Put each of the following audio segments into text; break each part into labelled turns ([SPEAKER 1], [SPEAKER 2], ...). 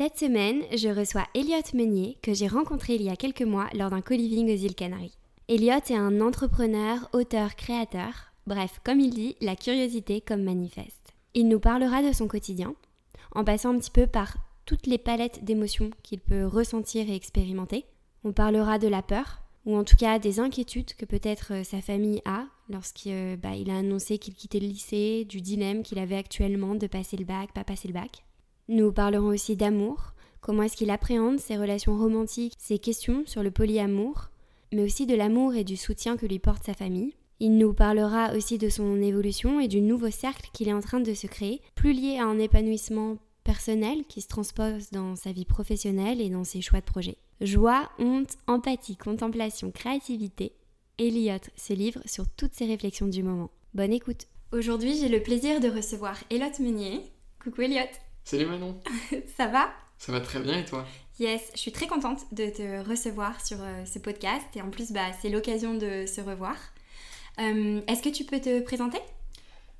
[SPEAKER 1] cette semaine, je reçois Elliot Meunier, que j'ai rencontré il y a quelques mois lors d'un co-living aux îles Canaries. Elliot est un entrepreneur, auteur, créateur, bref, comme il dit, la curiosité comme manifeste. Il nous parlera de son quotidien, en passant un petit peu par toutes les palettes d'émotions qu'il peut ressentir et expérimenter. On parlera de la peur, ou en tout cas des inquiétudes que peut-être euh, sa famille a lorsqu'il euh, bah, a annoncé qu'il quittait le lycée, du dilemme qu'il avait actuellement de passer le bac, pas passer le bac. Nous parlerons aussi d'amour, comment est-ce qu'il appréhende ses relations romantiques, ses questions sur le polyamour, mais aussi de l'amour et du soutien que lui porte sa famille. Il nous parlera aussi de son évolution et du nouveau cercle qu'il est en train de se créer, plus lié à un épanouissement personnel qui se transpose dans sa vie professionnelle et dans ses choix de projet. Joie, honte, empathie, contemplation, créativité. Elliot se livre sur toutes ses réflexions du moment. Bonne écoute. Aujourd'hui, j'ai le plaisir de recevoir Elliot Meunier. Coucou Elliot.
[SPEAKER 2] Salut Manon.
[SPEAKER 1] Ça va?
[SPEAKER 2] Ça va très bien et toi?
[SPEAKER 1] Yes, je suis très contente de te recevoir sur euh, ce podcast et en plus bah, c'est l'occasion de se revoir. Euh, est-ce que tu peux te présenter?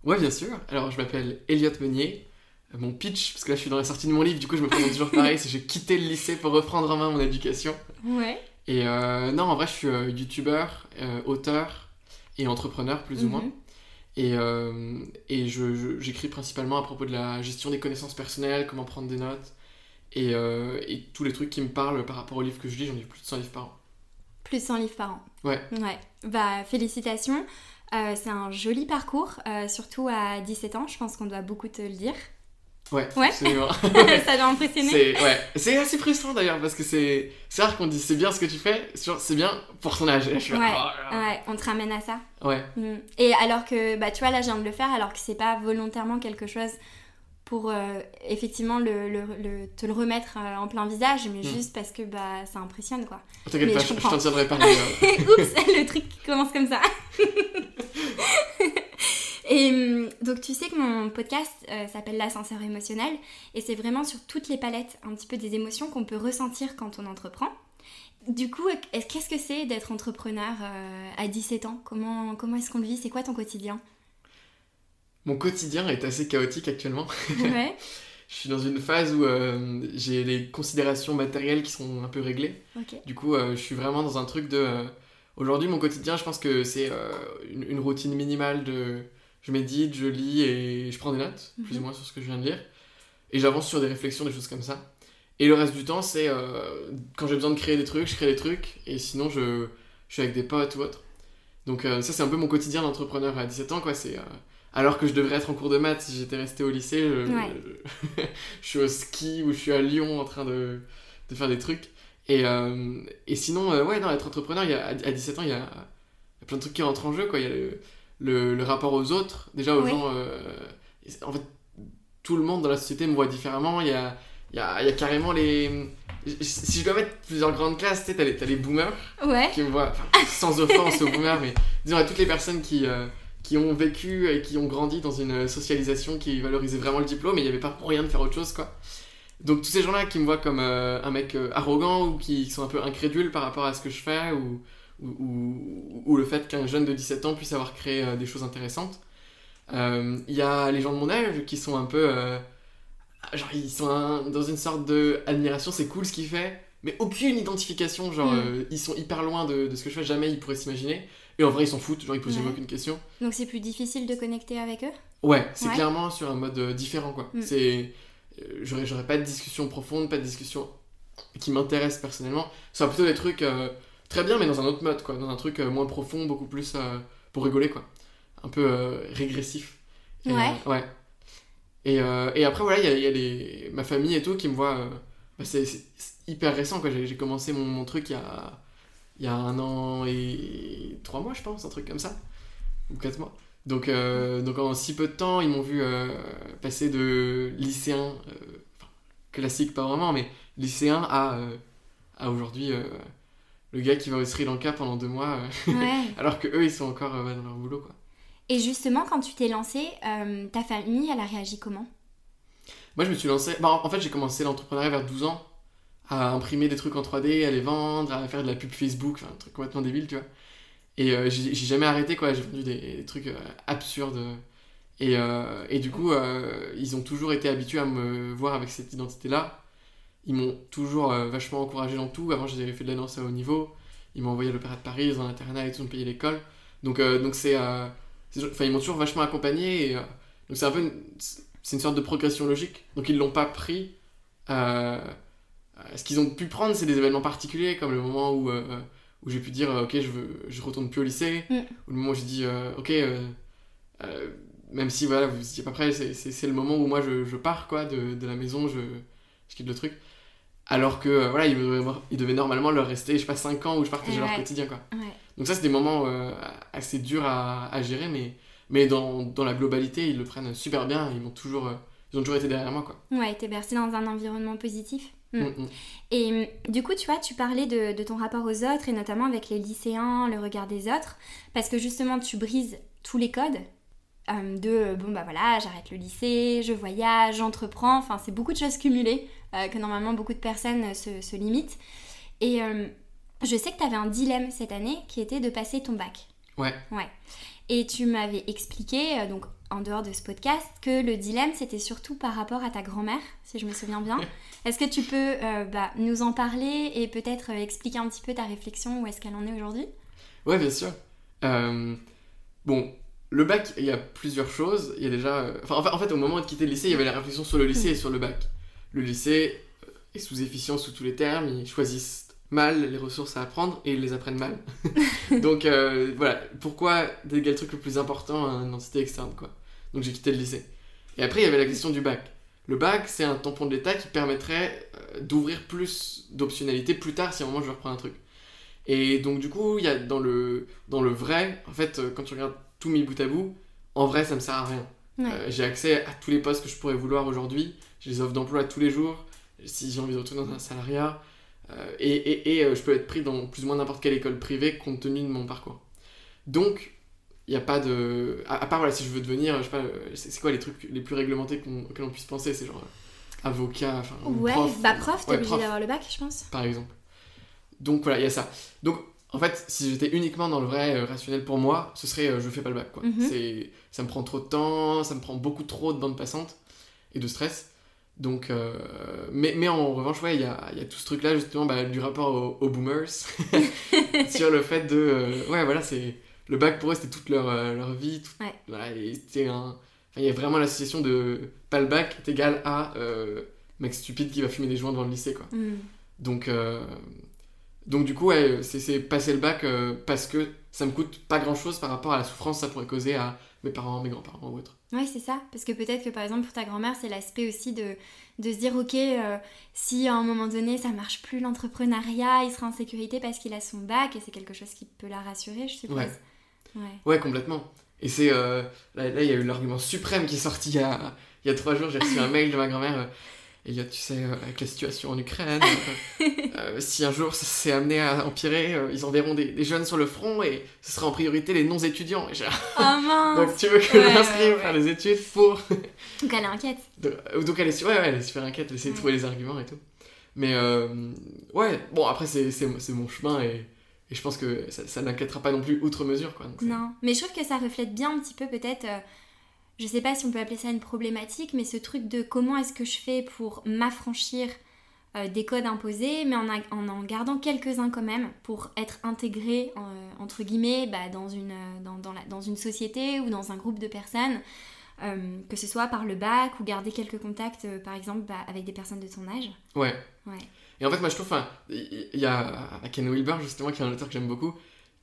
[SPEAKER 2] Ouais bien sûr. Alors je m'appelle Elliot Meunier. Euh, mon pitch, parce que là je suis dans la sortie de mon livre, du coup je me présente toujours pareil, c'est que j'ai quitté le lycée pour reprendre en main mon éducation.
[SPEAKER 1] Ouais.
[SPEAKER 2] Et non, en vrai je suis youtubeur, auteur et entrepreneur plus ou moins. Et, euh, et j'écris principalement à propos de la gestion des connaissances personnelles, comment prendre des notes, et, euh, et, tous les trucs qui me parlent par rapport aux livres que je lis. J'en lis plus de 100 livres par an.
[SPEAKER 1] Plus de 100 livres par an.
[SPEAKER 2] Ouais.
[SPEAKER 1] Ouais. Bah, félicitations. Euh, c'est un joli parcours, surtout à 17 ans. Je pense qu'on doit beaucoup te le dire.
[SPEAKER 2] Ouais,
[SPEAKER 1] ouais. ça doit impressionner.
[SPEAKER 2] C'est assez frustrant d'ailleurs parce que c'est rare qu'on dise c'est bien ce que tu fais, c'est bien pour ton âge.
[SPEAKER 1] Je ouais. Oh ouais, on te ramène à ça.
[SPEAKER 2] Ouais.
[SPEAKER 1] Mm. Et alors que, bah, tu vois, là, je viens de le faire alors que c'est pas volontairement quelque chose pour euh, effectivement le, le, te le remettre euh, en plein visage, mais mm. juste parce que bah, ça impressionne quoi.
[SPEAKER 2] T'inquiète pas, je, je t'en tiendrai pas.
[SPEAKER 1] Oups, le truc qui commence comme ça. Et hum, donc tu sais que mon podcast euh, s'appelle l'ascenseur émotionnel et c'est vraiment sur toutes les palettes un petit peu des émotions qu'on peut ressentir quand on entreprend. Du coup, qu'est-ce que c'est d'être entrepreneur euh, à 17 ans? Comment, comment est-ce qu'on le vit? C'est quoi ton quotidien?
[SPEAKER 2] Mon quotidien est assez chaotique actuellement.
[SPEAKER 1] Ouais.
[SPEAKER 2] je suis dans une phase où euh, j'ai les considérations matérielles qui sont un peu réglées. Du coup, je suis vraiment dans un truc de... Aujourd'hui, mon quotidien, je pense que c'est une, routine minimale de je médite, je lis et je prends des notes, plus ou mhm. moins sur ce que je viens de lire. Et j'avance sur des réflexions, des choses comme ça. Et le reste du temps, c'est euh, quand j'ai besoin de créer des trucs, je crée des trucs. Et sinon, je, je suis avec des potes ou autre. Donc euh, ça, c'est un peu mon quotidien d'entrepreneur à 17 ans, quoi. C'est... Euh, alors que je devrais être en cours de maths si j'étais resté au lycée, je, suis au ski ou je suis à Lyon en train de, de faire des trucs. Et, et sinon, ouais, non, être entrepreneur, y a, à 17 ans, il y a, il y a plein de trucs qui rentrent en jeu, quoi. Il y a le, le, rapport aux autres. Déjà, aux gens. Euh, en fait, tout le monde dans la société me voit différemment. Il y a, il y a, il y a carrément les. Si je dois mettre plusieurs grandes classes, tu sais, t'as les, les boomers qui me voient, sans offense aux boomers, mais disons à toutes les personnes qui, euh, qui ont vécu et qui ont grandi dans une socialisation qui valorisait vraiment le diplôme et il n'y avait pas pour rien de faire autre chose, quoi. Donc tous ces gens-là qui me voient comme euh, un mec arrogant ou qui sont un peu incrédules par rapport à ce que je fais ou, ou, le fait qu'un jeune de 17 ans puisse avoir créé euh, des choses intéressantes. Euh, il y a les gens de mon âge qui sont un peu. Euh, genre, ils sont dans une sorte de admiration, c'est cool ce qu'il fait, mais aucune identification. Genre, mm. ils sont hyper loin de, de, ce que je fais, jamais ils pourraient s'imaginer. Et en vrai, ils s'en foutent, genre, ils posent aucune question.
[SPEAKER 1] Donc, c'est plus difficile de connecter avec eux?
[SPEAKER 2] Ouais, c'est clairement sur un mode différent, quoi. Mm. C'est. J'aurais pas de discussion profonde, pas de discussion qui m'intéresse personnellement. Ce sera plutôt des trucs très bien, mais dans un autre mode, quoi. Dans un truc euh, moins profond, beaucoup plus euh, pour rigoler, quoi. Un peu euh, régressif.
[SPEAKER 1] ouais.
[SPEAKER 2] ouais. Et, et, après, voilà, il y a, les... ma famille et tout qui me voient. Bah, c'est hyper récent, quoi. J'ai commencé mon, mon, truc il y, a, il y a un an et trois mois, je pense, un truc comme ça. Ou quatre mois. Donc, donc en si peu de temps, ils m'ont vu passer de lycéen, classique, pas vraiment, mais lycéen à, à aujourd'hui le gars qui va au Sri Lanka pendant deux mois, alors que eux ils sont encore dans leur boulot quoi.
[SPEAKER 1] Et justement, quand tu t'es lancé, ta famille, elle a réagi comment?
[SPEAKER 2] Moi, je me suis lancé. Bah, en fait, j'ai commencé l'entrepreneuriat vers 12 ans, à imprimer des trucs en 3D, à les vendre, à faire de la pub Facebook, enfin, un truc complètement débile, tu vois. Et euh, j'ai jamais arrêté, quoi. J'ai vendu des, trucs euh, absurdes. Et, euh, et, du coup, ils ont toujours été habitués à me voir avec cette identité-là. Ils m'ont toujours vachement encouragé dans tout. Avant, j'avais fait de la danse à haut niveau. Ils m'ont envoyé à l'Opéra de Paris, dans l'internat et tout, ils m'ont payé l'école. Donc, donc c'est. Enfin, ils m'ont toujours vachement accompagné. Et, donc, c'est un peu. Une, c'est une sorte de progression logique. Donc, ils l'ont pas pris. ce qu'ils ont pu prendre, c'est des événements particuliers, comme le moment où où j'ai pu dire ok je veux je retourne plus au lycée mm. ou le moment où j'ai dit euh, ok euh, euh, même si voilà vous étiez pas prêt c'est le moment où moi je, je pars quoi de, de, la maison je, je quitte le truc alors que voilà il devait, il devait normalement leur rester je sais pas 5 ans où je partageais leur quotidien quoi. Donc ça c'est des moments assez durs à, à, gérer mais mais dans, dans, la globalité ils le prennent super bien ils m'ont toujours ils ont toujours été derrière moi quoi.
[SPEAKER 1] Ouais t'es bercé dans un environnement positif. Mm. Mm, mm. Et du coup, tu vois, tu parlais de, ton rapport aux autres et notamment avec les lycéens, le regard des autres, parce que justement, tu brises tous les codes euh, de euh, bon, bah voilà, j'arrête le lycée, je voyage, j'entreprends, enfin, c'est beaucoup de choses cumulées euh, que normalement beaucoup de personnes se, limitent. Et je sais que tu avais un dilemme cette année qui était de passer ton bac.
[SPEAKER 2] Ouais.
[SPEAKER 1] Ouais. Et tu m'avais expliqué, donc en dehors de ce podcast, que le dilemme c'était surtout par rapport à ta grand-mère, si je me souviens bien. Est-ce que tu peux euh, bah, nous en parler et peut-être euh, expliquer un petit peu ta réflexion, où est-ce qu'elle en est aujourd'hui?
[SPEAKER 2] Ouais, bien sûr. Euh, bon, le bac, il y a plusieurs choses. Il y a déjà. Enfin, en fait, au moment de quitter le lycée, il y avait la réflexion sur le lycée et sur le bac. Le lycée est sous-efficient sous tous les termes. Ils choisissent mal les ressources à apprendre et ils les apprennent mal. Donc voilà, pourquoi déléguer le truc le plus important à une entité externe, quoi? Donc j'ai quitté le lycée. Et après, il y avait la question du bac. Le bac, c'est un tampon de l'État qui permettrait euh, d'ouvrir plus d'optionnalités plus tard si à un moment je reprends un truc. Et donc du coup, il y a dans le, dans le vrai, en fait, euh, quand tu regardes tout mis bout à bout, en vrai, ça me sert à rien. Euh, j'ai accès à tous les postes que je pourrais vouloir aujourd'hui. J'ai des offres d'emploi tous les jours. Si j'ai envie de retourner dans un salariat. et, et, et je peux être pris dans plus ou moins n'importe quelle école privée compte tenu de mon parcours. Donc, il n'y a pas de. À, part, voilà, si je veux devenir, je sais pas, c'est quoi les trucs les plus réglementés qu'on, auxquels on puisse penser C'est genre euh, avocat, enfin.
[SPEAKER 1] Ouais,
[SPEAKER 2] prof,
[SPEAKER 1] bah prof, t'es obligé d'avoir le bac, je pense.
[SPEAKER 2] Par exemple. Donc voilà, il y a ça. Donc en fait, si j'étais uniquement dans le vrai euh, rationnel pour moi, ce serait euh, je fais pas le bac, quoi. Mhm. c'est, ça me prend trop de temps, ça me prend beaucoup trop de bande passante et de stress. Donc, mais, mais en revanche, ouais, il y a, y a, tout ce truc-là, justement, bah, du rapport aux, boomers, sur le fait de. ouais, voilà, c'est le bac pour eux c'était toute leur, euh, leur vie. c'était un. il y a vraiment l'association de pas le bac est égal à euh, mec stupide qui va fumer des joints devant le lycée quoi. Mm. Donc, euh, donc du coup, ouais, c'est passer le bac parce que ça me coûte pas grand chose par rapport à la souffrance que ça pourrait causer à mes parents, mes grands-parents ou autres.
[SPEAKER 1] Oui, c'est ça. Parce que peut-être que par exemple pour ta grand-mère, c'est l'aspect aussi de, de se dire ok, si à un moment donné ça marche plus l'entrepreneuriat, il sera en sécurité parce qu'il a son bac et c'est quelque chose qui peut la rassurer, je suppose.
[SPEAKER 2] Ouais, complètement. Et c'est. Euh, là, il y a eu l'argument suprême qui est sorti il y a, il y a trois jours. J'ai reçu un mail de ma grand-mère. Euh, et tu sais, euh, avec la situation en Ukraine, si un jour ça s'est amené à empirer, ils enverront des, des, jeunes sur le front et ce sera en priorité les non-étudiants.
[SPEAKER 1] Oh mince
[SPEAKER 2] Donc tu veux que je m'inscrive faire les études pour.
[SPEAKER 1] donc elle est inquiète.
[SPEAKER 2] Donc, elle, est, ouais, ouais, elle est super inquiète, elle essaie de trouver les arguments et tout. Mais ouais, bon, après c'est mon chemin et et je pense que ça, n'inquiétera pas non plus outre mesure. Quoi,
[SPEAKER 1] non, mais je trouve que ça reflète bien un petit peu peut-être, euh, je sais pas si on peut appeler ça une problématique, mais ce truc de comment est-ce que je fais pour m'affranchir euh, des codes imposés, mais en, en, en gardant quelques-uns quand même pour être intégré, euh, entre guillemets, bah, dans, une, dans, dans, la, dans, une société ou dans un groupe de personnes. que ce soit par le bac ou garder quelques contacts, par exemple, bah, avec des personnes de ton âge.
[SPEAKER 2] Ouais. Ouais. Et en fait, moi je trouve, il y a Ken Wilber justement, qui est un auteur que j'aime beaucoup,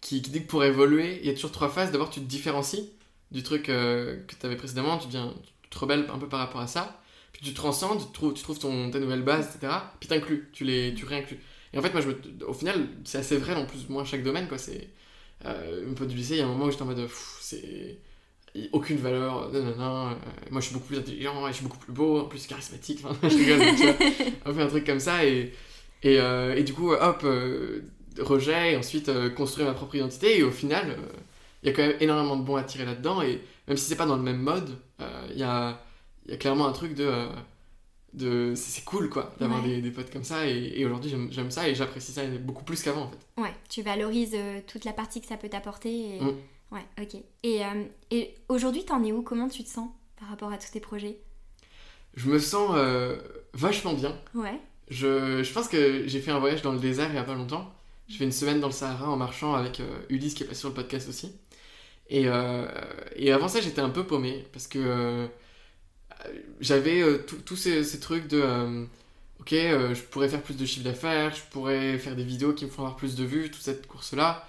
[SPEAKER 2] qui, dit que pour évoluer, il y a toujours trois phases. D'abord, tu te différencies du truc euh, que tu avais précédemment, tu, viens, tu te rebelles un peu par rapport à ça, puis tu transcendes, tu trouves, tu trouves ton, ta nouvelle base, etc. Puis t'inclus, tu, les, tu réinclus. Et en fait, moi, je au final, c'est assez vrai dans plus moins chaque domaine. quoi. C'est euh, Un peu du lycée, il y a un moment où j'étais en mode, c'est aucune valeur, non, non, non, moi je suis beaucoup plus intelligent, je suis beaucoup plus beau, en plus charismatique, enfin, je rigole, tu vois, on fait un truc comme ça, et, et, et du coup, hop, rejet, et ensuite construire ma propre identité, et au final, il y a quand même énormément de bons à tirer là-dedans, et même si c'est pas dans le même mode, il y a, y, a, clairement un truc de de c'est cool quoi d'avoir des, des, potes comme ça et, aujourd'hui j'aime ça et j'apprécie ça beaucoup plus qu'avant en fait.
[SPEAKER 1] Ouais tu valorises euh, toute la partie que ça peut t'apporter et... Mm. ouais ok. Et, euh, et aujourd'hui t'en es où? Comment tu te sens par rapport à tous tes projets?
[SPEAKER 2] Je me sens euh, vachement bien.
[SPEAKER 1] Ouais.
[SPEAKER 2] Je, je pense que j'ai fait un voyage dans le désert il y a pas longtemps. J'ai fait une semaine dans le Sahara en marchant avec Ulysse qui est passé sur le podcast aussi et, et avant ça j'étais un peu paumé parce que j'avais euh, tous ces, trucs de euh, ok, euh, je pourrais faire plus de chiffre d'affaires, je pourrais faire des vidéos qui me font avoir plus de vues, toute cette course-là,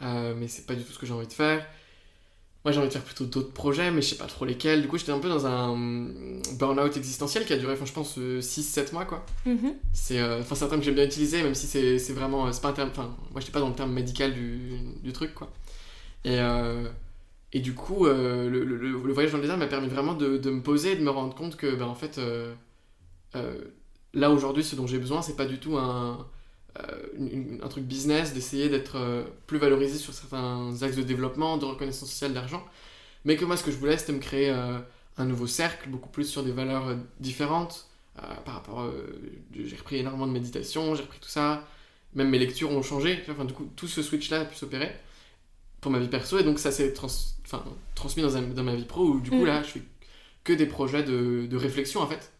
[SPEAKER 2] mais c'est pas du tout ce que j'ai envie de faire. Moi j'ai envie de faire plutôt d'autres projets, mais je sais pas trop lesquels. Du coup, j'étais un peu dans un burn-out existentiel qui a duré, je pense, 6-7 mois quoi. Mm-hmm. C'est un terme que j'aime bien utiliser, même si c'est vraiment. C'est pas un terme. Enfin, moi j'étais pas dans le terme médical du, du truc quoi. Et. Et du coup, euh, le, le, voyage dans le désert m'a permis vraiment de, de, me poser et de me rendre compte que, ben, en fait, euh, euh, là aujourd'hui, ce dont j'ai besoin, c'est pas du tout un, un truc business, d'essayer d'être plus valorisé sur certains axes de développement, de reconnaissance sociale, d'argent. Mais que moi, ce que je voulais, c'était me créer un nouveau cercle, beaucoup plus sur des valeurs différentes. par rapport. j'ai repris énormément de méditation, j'ai repris tout ça. Même mes lectures ont changé. Enfin, du coup, tout ce switch-là a pu s'opérer pour ma vie perso et donc ça s'est transmis dans, dans, ma vie pro où du coup mm. là je fais que des projets de, de réflexion en fait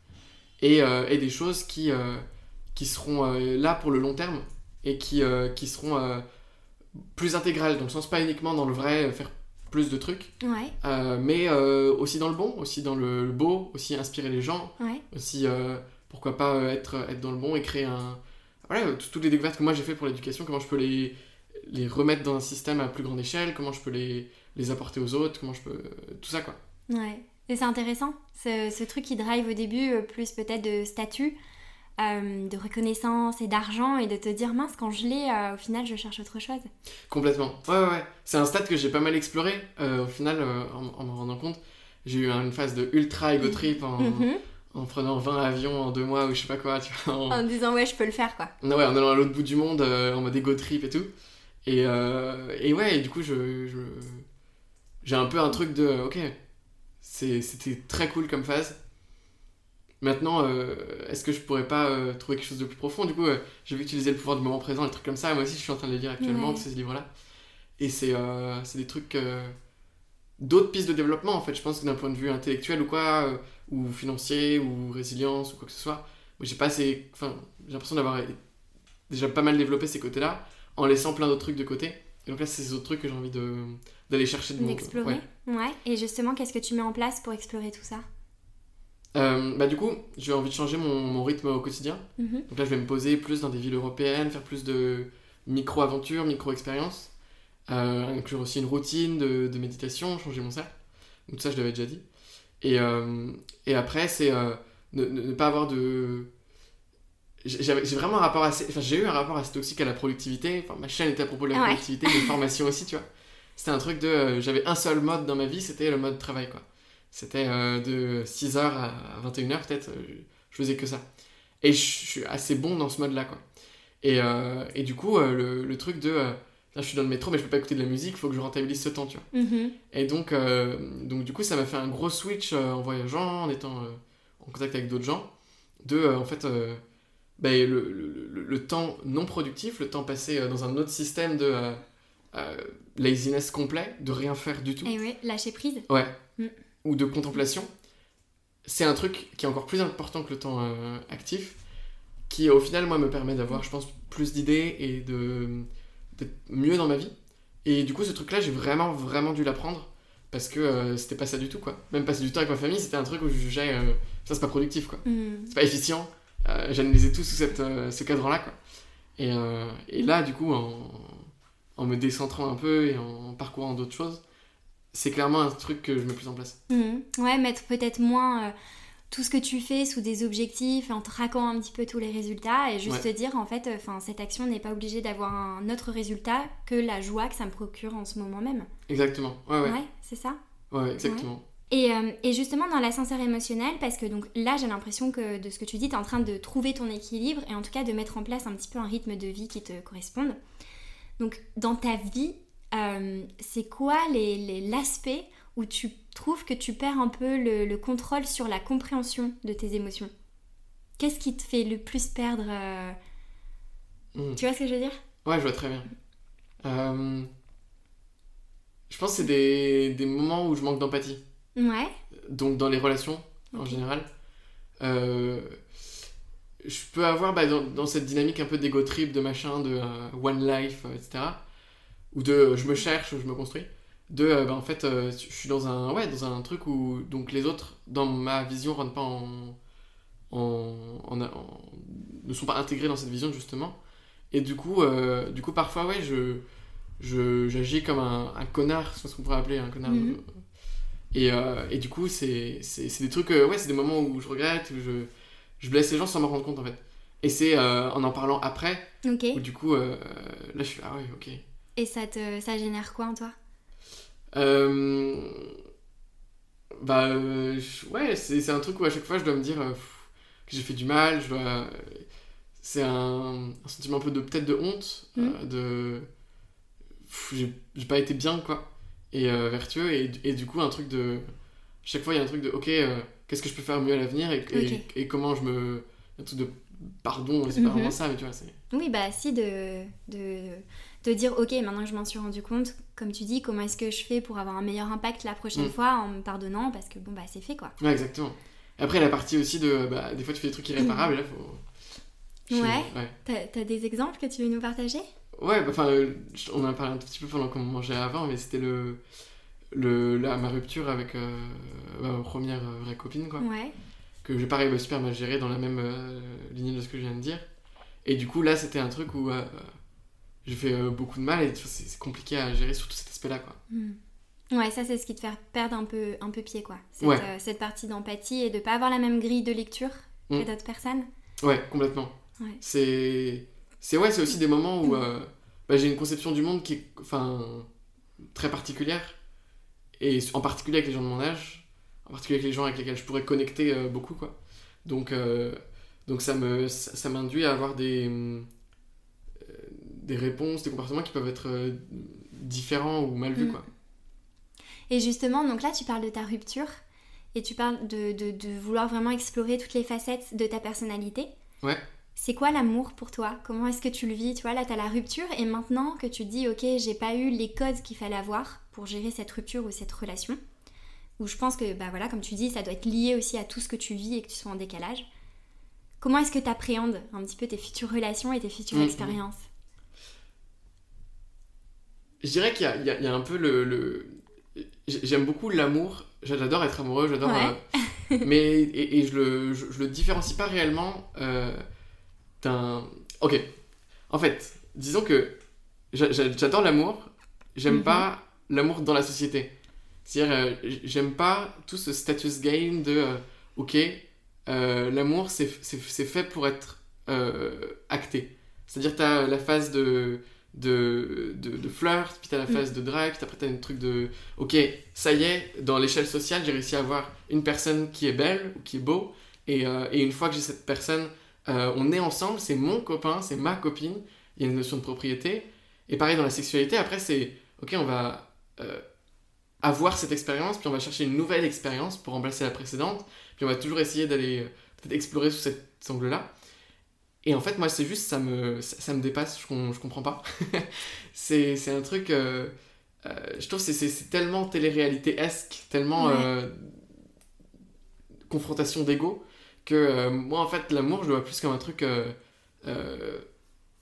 [SPEAKER 2] et, euh, et des choses qui, euh, qui seront euh, là pour le long terme et qui, qui seront plus intégrales dans le sens pas uniquement dans le vrai faire plus de trucs
[SPEAKER 1] ouais.
[SPEAKER 2] mais aussi dans le bon aussi dans le, beau aussi inspirer les gens
[SPEAKER 1] ouais.
[SPEAKER 2] aussi pourquoi pas être, être dans le bon et créer un voilà toutes les découvertes que moi j'ai fait pour l'éducation comment je peux les les remettre dans un système à plus grande échelle, comment je peux les, les apporter aux autres, comment je peux... Tout ça, quoi.
[SPEAKER 1] Ouais. Et c'est intéressant, ce, ce, truc qui drive au début euh, plus peut-être de statut, euh, de reconnaissance et d'argent, et de te dire, mince, quand je l'ai, euh, au final, je cherche autre chose.
[SPEAKER 2] Complètement. Ouais, ouais, ouais. C'est un stade que j'ai pas mal exploré, au final, en, me rendant compte. J'ai eu une phase de ultra ego trip en... Mm-hmm. en prenant 20 avions en deux mois ou je sais pas quoi, tu vois.
[SPEAKER 1] En, disant ouais, je peux le faire quoi.
[SPEAKER 2] Ouais, en allant à l'autre bout du monde en mode ego trip et tout. Et, euh, et ouais, du coup, je, je j'ai un peu un truc de ok, c'était très cool comme phase. Maintenant, euh, est-ce que je pourrais pas euh, trouver quelque chose de plus profond? Du coup, j'ai vu lisais Le pouvoir du moment présent, des trucs comme ça. Moi aussi, je suis en train de les lire actuellement, ces livres-là. Et c'est des trucs. d'autres pistes de développement, en fait. Je pense que d'un point de vue intellectuel ou quoi, ou financier, ou résilience, ou quoi que ce soit, j'ai pas assez. Enfin, j'ai l'impression d'avoir déjà pas mal développé ces côtés-là en laissant plein d'autres trucs de côté. Et donc là, c'est ces autres trucs que j'ai envie d'aller chercher de
[SPEAKER 1] D'explorer. Ouais. Et justement, qu'est-ce que tu mets en place pour explorer tout ça?
[SPEAKER 2] Euh, bah du coup, j'ai envie de changer mon, mon rythme au quotidien.
[SPEAKER 1] Mhm.
[SPEAKER 2] Donc là, je vais me poser plus dans des villes européennes, faire plus de micro-aventures, micro-expériences. Euh, inclure aussi une routine de, de, méditation, changer mon cercle. Donc ça, je l'avais déjà dit. Et, euh, et après, c'est ne, ne, pas avoir de, j'ai vraiment un rapport assez enfin j'ai eu un rapport assez toxique à la productivité. Enfin ma chaîne était à propos de la productivité mes formations aussi tu vois. C'était un truc de euh, j'avais un seul mode dans ma vie c'était le mode travail quoi. C'était euh, de 6h à 21h peut-être euh, je faisais que ça. Et je suis assez bon dans ce mode là quoi. Et, et du coup le, le, truc de là je suis dans le métro mais je peux pas écouter de la musique il faut que je rentabilise ce temps tu vois.
[SPEAKER 1] Mm-hmm.
[SPEAKER 2] et donc donc du coup ça m'a fait un gros switch en voyageant en étant en contact avec d'autres gens de en fait ben, le, le, le, temps non productif, le temps passé euh, dans un autre système de euh, euh, laziness complet, de rien faire du tout.
[SPEAKER 1] Et oui, lâcher prise.
[SPEAKER 2] Ouais.
[SPEAKER 1] Mm.
[SPEAKER 2] Ou de contemplation. C'est un truc qui est encore plus important que le temps actif, qui au final, moi, me permet d'avoir, je pense, plus d'idées et de d'être mieux dans ma vie. Et du coup, ce truc-là, j'ai vraiment, vraiment dû l'apprendre parce que c'était pas ça du tout, quoi. Même passer du temps avec ma famille, c'était un truc où je jugeais, ça c'est pas productif, quoi.
[SPEAKER 1] Mm.
[SPEAKER 2] C'est pas efficient euh, j'analysais tout sous cette, euh, ce cadre-là. Quoi. Et, euh, et, là, du coup, en, en, me décentrant un peu et en parcourant d'autres choses, c'est clairement un truc que je mets plus en place.
[SPEAKER 1] Mhm. Ouais, mettre peut-être moins tout ce que tu fais sous des objectifs en traquant un petit peu tous les résultats et juste te dire en fait enfin cette action n'est pas obligée d'avoir un autre résultat que la joie que ça me procure en ce moment même.
[SPEAKER 2] Exactement. Ouais ouais.
[SPEAKER 1] Ouais, c'est ça?
[SPEAKER 2] Ouais, exactement.
[SPEAKER 1] Et, euh, et, justement dans l'ascenseur émotionnel, parce que donc là j'ai l'impression que de ce que tu dis, tu es en train de trouver ton équilibre et en tout cas de mettre en place un petit peu un rythme de vie qui te corresponde. Donc dans ta vie, euh, c'est quoi l'aspect les, où tu trouves que tu perds un peu le, contrôle sur la compréhension de tes émotions? Qu'est-ce qui te fait le plus perdre euh, hmm. Tu vois ce que je veux dire?
[SPEAKER 2] Ouais, je vois très bien. Je pense que c'est des, des, moments où je manque d'empathie.
[SPEAKER 1] Ouais.
[SPEAKER 2] Donc dans les relations, en général. je peux avoir bah, dans, dans, cette dynamique un peu d'ego trip, de machin, de one life, etc ou de je me cherche, je me construis, de euh, bah, en fait euh, je suis dans un ouais dans un truc où donc les autres dans ma vision rentrent pas en, en, ne sont pas intégrés dans cette vision justement et du coup euh, du coup parfois ouais je j'agis comme un, un connard c'est ce qu'on pourrait appeler un connard mhm. Et, et, du coup c'est des trucs ouais c'est des moments où je regrette où je je blesse les gens sans me rendre compte en fait. Et c'est en en parlant après où du coup là je suis ah ouais ok.
[SPEAKER 1] Et ça, te, ça génère quoi en toi?
[SPEAKER 2] Euh, Bah euh, ouais, c'est un truc où à chaque fois je dois me dire euh, que j'ai fait du mal, je dois... C'est un, un, sentiment un peu de peut-être de honte, mm. de... J'ai pas été bien quoi, et vertueux, et, et, du coup un truc de... Chaque fois il y a un truc de ok, qu'est-ce que je peux faire mieux à l'avenir et, et, comment je me... Un truc de pardon, c'est pas vraiment ça, mais tu vois, c'est...
[SPEAKER 1] Oui, bah si, de, de te dire ok maintenant que je m'en suis rendu compte comme tu dis comment est-ce que je fais pour avoir un meilleur impact la prochaine mm. fois en me pardonnant parce que bon bah c'est fait quoi.
[SPEAKER 2] Ouais exactement. Après la partie aussi de bah, des fois tu fais des trucs irréparables et là
[SPEAKER 1] faut ouais, t'as des exemples que tu veux nous partager?
[SPEAKER 2] Ouais bah, enfin euh, on en a parlé un petit peu pendant qu'on mangeait avant mais c'était le le la, ma rupture avec euh, ma première euh, vraie copine quoi
[SPEAKER 1] ouais
[SPEAKER 2] que j'ai pas réussi super mal géré dans la même ligne de ce que je viens de dire et du coup là c'était un truc où j'ai fait euh, beaucoup de mal et c'est compliqué à gérer surtout cet aspect-là, quoi.
[SPEAKER 1] Hmm. Ouais, ça c'est ce qui te fait perdre un peu, un peu pied, quoi. Cette, euh, cette partie d'empathie et de pas avoir la même grille de lecture que hmm. d'autres personnes.
[SPEAKER 2] Ouais, complètement. Ouais. C'est... C'est ouais, c'est aussi des moments où euh, bah, j'ai une conception du monde qui est enfin, très particulière. Et en particulier avec les gens de mon âge, en particulier avec les gens avec lesquels je pourrais connecter beaucoup, quoi. Donc, donc ça, me, ça m'induit à avoir des des réponses, des comportements qui peuvent être euh, différents ou mal vus. Mm. Quoi.
[SPEAKER 1] Et justement, donc là, tu parles de ta rupture et tu parles de, de, de vouloir vraiment explorer toutes les facettes de ta personnalité.
[SPEAKER 2] Ouais.
[SPEAKER 1] C'est quoi l'amour pour toi? Comment est-ce que tu le vis? Tu vois, là, tu as la rupture et maintenant que tu dis, ok, j'ai pas eu les codes qu'il fallait avoir pour gérer cette rupture ou cette relation, où je pense que, bah voilà, comme tu dis, ça doit être lié aussi à tout ce que tu vis et que tu sois en décalage. Comment est-ce que tu appréhendes un petit peu tes futures relations et tes futures mm, mm. expériences?
[SPEAKER 2] Je dirais qu'il y, y, y a, un peu le. le... J'aime beaucoup l'amour. J'adore être amoureux, j'adore. Euh, mais. Et, et je, le, je, le différencie pas réellement euh, d'un. Ok. En fait, disons que j'adore l'amour, j'aime mhm. pas l'amour dans la société. C'est-à-dire, euh, j'aime pas tout ce status game de. ok, l'amour c'est fait pour être acté. C'est-à-dire, t'as la phase de de, de, de flirt, puis t'as la mm. phase de drague, puis après t'as un truc de ok, ça y est, dans l'échelle sociale, j'ai réussi à avoir une personne qui est belle ou qui est beau, et, euh, et une fois que j'ai cette personne, euh, on est ensemble, c'est mon copain, c'est ma copine, il y a une notion de propriété, et pareil dans la sexualité, après c'est ok, on va euh, avoir cette expérience, puis on va chercher une nouvelle expérience pour remplacer la précédente, puis on va toujours essayer d'aller peut-être explorer sous cet angle-là. Et en fait, moi, c'est juste, ça me, ça, me dépasse, je, je comprends pas. c'est un truc. Euh, euh, je trouve c'est tellement télé-réalité-esque, tellement euh, confrontation d'ego, que moi, en fait, l'amour, je le vois plus comme un truc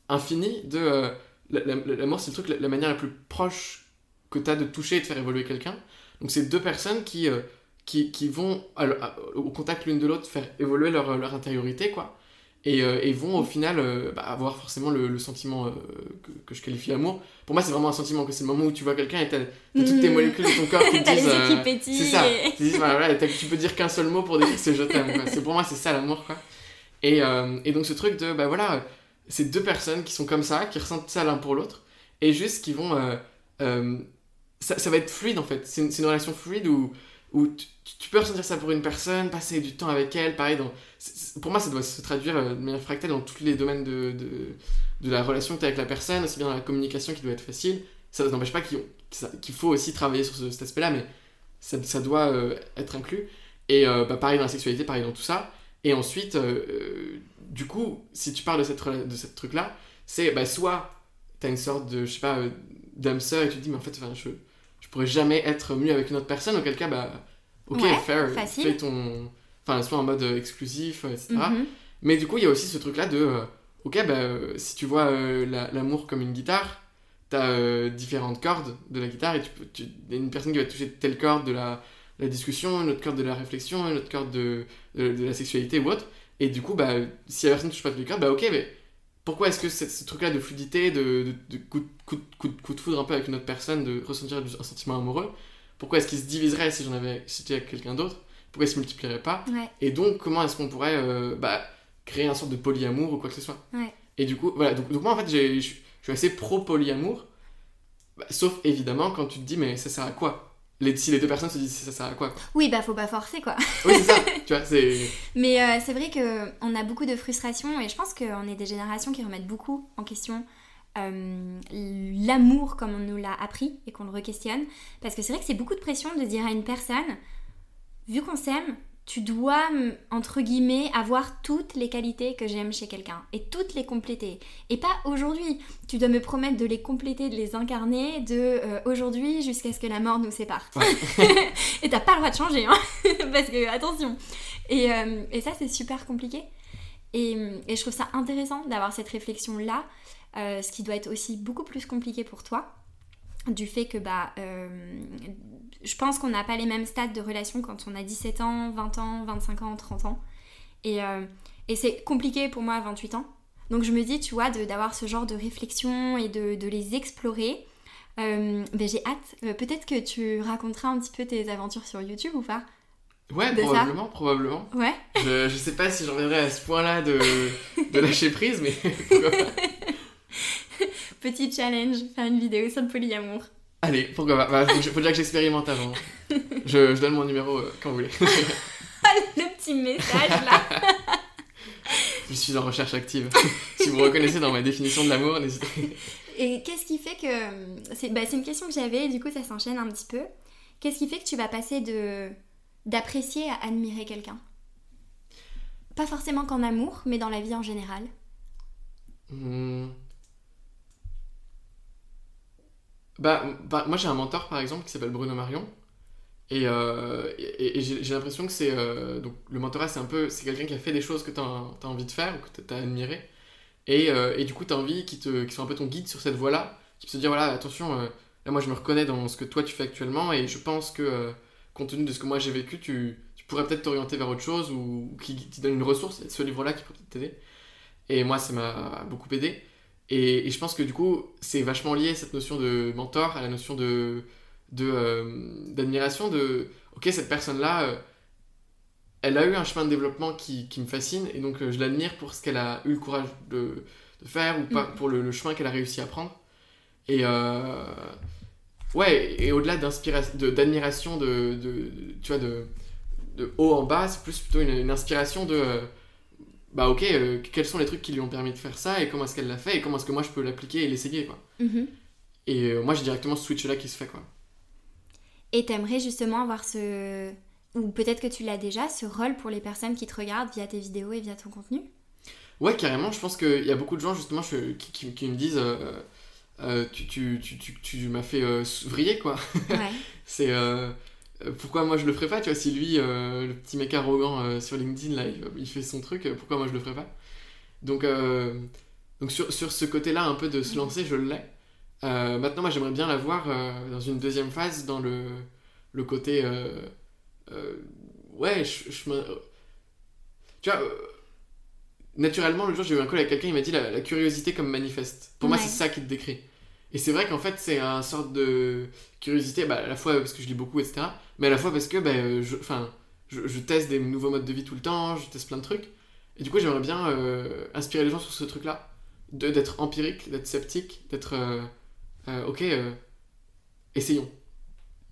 [SPEAKER 2] infini. de L'amour, c'est le truc, la, manière la plus proche que tu as de toucher et de faire évoluer quelqu'un. Donc, c'est deux personnes qui, qui, qui, vont, au contact l'une de l'autre, faire évoluer leur, leur intériorité, quoi et, euh, vont au final euh, bah, avoir forcément le, sentiment euh, que, je qualifie d'amour. Pour moi, c'est vraiment un sentiment que c'est le moment où tu vois quelqu'un et t'as toutes tes mm. molécules de ton corps qui te disent. c'est ça. Tu, peux dire qu'un seul mot pour décrire c'est je t'aime. Pour moi, c'est ça l'amour. quoi. Et, et, donc, ce truc de, bah voilà, c'est deux personnes qui sont comme ça, qui ressentent ça l'un pour l'autre, et juste qui vont ça, ça, va être fluide en fait. C'est une, une, relation fluide où, où tu, peux ressentir ça pour une personne, passer du temps avec elle, pareil. Dans, pour moi, ça doit se traduire de manière fractale dans tous les domaines de, de, la relation que tu as avec la personne, aussi bien dans la communication qui doit être facile. Ça n'empêche pas qu'il faut aussi travailler sur cet aspect-là, mais ça, doit être inclus. Et bah, pareil dans la sexualité, pareil dans tout ça. Et ensuite, du coup, si tu parles de cette, de cette truc-là, c'est bah, soit tu as une sorte de, je sais pas, d'âme sœur et tu te dis, mais en fait, je, je pourrais jamais être mieux avec une autre personne, auquel cas, bah, ok, fair, fais ton. Enfin, soit en mode exclusif, etc. Mhm. Mais du coup, il y a aussi ce truc-là de, euh, ok, bah, si tu vois euh, l'amour comme une guitare, t'as euh, différentes cordes de la guitare et tu peux. Tu, y a une personne qui va toucher telle corde de la, la discussion, une autre corde de la réflexion, une autre corde de, de, la sexualité ou autre. Et du coup, bah, si la personne touche pas toutes les cordes, bah, ok, mais pourquoi est-ce que ce truc-là de fluidité, de, de, coup, de, coup, coup, de foudre un peu avec une autre personne, de ressentir un sentiment amoureux, pourquoi est-ce qu'il se diviserait si j'en avais j'étais avec quelqu'un d'autre? Pourquoi il se multiplierait pas? Et donc, comment est-ce qu'on pourrait euh, bah, créer un sorte de polyamour ou quoi que ce soit? Et du coup, voilà, donc, moi en fait, je suis assez pro-polyamour, bah, sauf évidemment quand tu te dis, mais ça sert à quoi? Les, si les deux personnes se disent ça sert à quoi,
[SPEAKER 1] Oui, bah faut pas forcer quoi.
[SPEAKER 2] oui, c'est ça, tu vois, c'est...
[SPEAKER 1] Mais euh, c'est vrai qu'on a beaucoup de frustration et je pense qu'on est des générations qui remettent beaucoup en question euh, l'amour comme on nous l'a appris et qu'on le re-questionne. Parce que c'est vrai que c'est beaucoup de pression de dire à une personne, vu qu'on s'aime, tu dois, entre guillemets, avoir toutes les qualités que j'aime chez quelqu'un et toutes les compléter. Et pas aujourd'hui. Tu dois me promettre de les compléter, de les incarner de euh, aujourd'hui jusqu'à ce que la mort nous sépare. et t'as pas le droit de changer, hein parce que, attention. Et, euh, et ça, c'est super compliqué. Et, et, je trouve ça intéressant d'avoir cette réflexion-là, euh, ce qui doit être aussi beaucoup plus compliqué pour toi du fait que bah je pense qu'on n'a pas les mêmes stades de relation quand on a 17 ans, 20 ans, 25 ans, 30 ans. Et, euh, et c'est compliqué pour moi à 28 ans. Donc je me dis, tu vois, d'avoir ce genre de réflexion et de, de les explorer. Euh, ben j'ai hâte. Euh, peut-être que tu raconteras un petit peu tes aventures sur YouTube ou pas?
[SPEAKER 2] Ouais, probablement, probablement.
[SPEAKER 1] Ouais.
[SPEAKER 2] Je, je sais pas si j'en à ce point-là de, de lâcher prise, mais
[SPEAKER 1] Petit challenge, faire une vidéo sur le polyamour.
[SPEAKER 2] Allez, pourquoi pas? Bah, faut, déjà que j'expérimente avant. Je, je, donne mon numéro euh, quand vous voulez.
[SPEAKER 1] le petit message là.
[SPEAKER 2] je suis en recherche active. si vous reconnaissez dans ma définition de l'amour, n'hésitez
[SPEAKER 1] Et qu'est-ce qui fait que. C'est bah, une question que j'avais, du coup ça s'enchaîne un petit peu. Qu'est-ce qui fait que tu vas passer de d'apprécier à admirer quelqu'un? Pas forcément qu'en amour, mais dans la vie en général.
[SPEAKER 2] Hmm. Bah, moi j'ai un mentor par exemple qui s'appelle Bruno Marion. Et, euh, j'ai l'impression que c'est. Euh, donc le mentorat c'est un peu. C'est quelqu'un qui a fait des choses que tu as, envie de faire ou que tu as admiré. Et, euh, et, du coup tu as envie qu'il te, soit un peu ton guide sur cette voie-là. Qui peut se dire voilà, attention, là moi je me reconnais dans ce que toi tu fais actuellement et je pense que compte tenu de ce que moi j'ai vécu, tu, tu pourrais peut-être t'orienter vers autre chose ou, qui, te donne une ressource. ce livre-là qui peut t'aider. Et moi ça m'a beaucoup aidé. Et, je pense que du coup, c'est vachement lié cette notion de mentor à la notion de euh, d'admiration de, ok cette personne là euh, elle a eu un chemin de développement qui, qui me fascine et donc euh, je l'admire pour ce qu'elle a eu le courage de, de faire ou pas mm. pour le, chemin qu'elle a réussi à prendre et ouais et au-delà d'admiration de, de, tu vois de, de haut en bas c'est plus plutôt une, une inspiration de bah ok, euh, quels sont les trucs qui lui ont permis de faire ça et comment est-ce qu'elle l'a fait et comment est-ce que moi je peux l'appliquer et l'essayer quoi. Mhm. Et euh, moi j'ai directement ce switch là qui se fait quoi.
[SPEAKER 1] Et t'aimerais justement avoir ce. Ou peut-être que tu l'as déjà, ce rôle pour les personnes qui te regardent via tes vidéos et via ton contenu?
[SPEAKER 2] Ouais, carrément. Je pense qu'il y a beaucoup de gens justement qui, qui, me disent euh, tu, tu, tu, tu m'as fait vriller quoi. Ouais. C'est euh, pourquoi moi je le ferais pas Tu vois, si lui, euh, le petit mec arrogant euh, sur LinkedIn, là, il, fait son truc, pourquoi moi je le ferais pas? Donc, donc sur, sur ce côté-là, un peu de se lancer, je l'ai. maintenant, moi j'aimerais bien l'avoir dans une deuxième phase, dans le, le côté. ouais, je, Tu vois naturellement, le jour j'ai eu un call avec quelqu'un, il m'a dit la, curiosité comme manifeste. Pour moi, c'est ça qui te décrit. Et c'est vrai qu'en fait, c'est un sorte de curiosité, bah, à la fois parce que je lis beaucoup, etc., mais à la fois parce que bah, je, je, je, teste des nouveaux modes de vie tout le temps, je teste plein de trucs. Et du coup, j'aimerais bien euh, inspirer les gens sur ce truc-là, d'être empirique, d'être sceptique, d'être euh, euh, ok, essayons.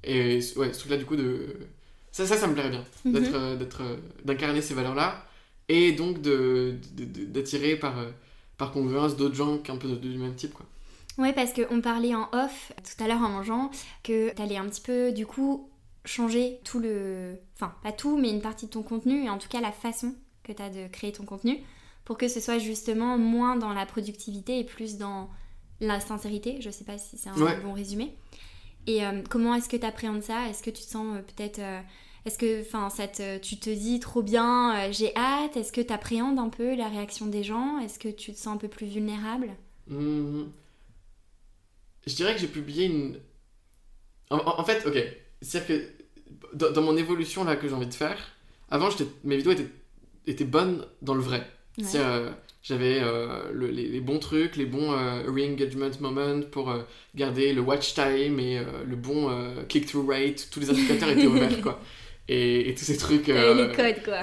[SPEAKER 2] Et ouais, ce truc-là, du coup, de. Ça, ça, ça me plairait bien. Mhm. D'être, d'être, d'incarner ces valeurs-là. Et donc de, d'attirer par, par d'autres gens qui sont un peu du même type, quoi.
[SPEAKER 1] Ouais, parce qu'on parlait en off tout à l'heure en mangeant que t'allais un petit peu, du coup, changer tout le. Enfin, pas tout, mais une partie de ton contenu, et en tout cas la façon que t'as de créer ton contenu, pour que ce soit justement moins dans la productivité et plus dans la sincérité. Je sais pas si c'est un bon résumé. Et euh, comment est-ce que tu appréhendes ça? Est-ce que tu te sens euh, peut-être. Euh, est-ce que enfin, tu te dis trop bien, j'ai hâte? Est-ce que tu appréhendes un peu la réaction des gens? Est-ce que tu te sens un peu plus vulnérable? Mmh.
[SPEAKER 2] Je dirais que j'ai publié une. En, fait, ok. C'est-à-dire que dans, mon évolution là que j'ai envie de faire, avant mes vidéos étaient, étaient bonnes dans le vrai. J'avais euh, les, bons trucs, les bons euh, re-engagement moments pour euh, garder le watch time et le bon click-through rate. Tous les indicateurs étaient ouverts, quoi. Et, et, tous ces trucs.
[SPEAKER 1] les codes, quoi.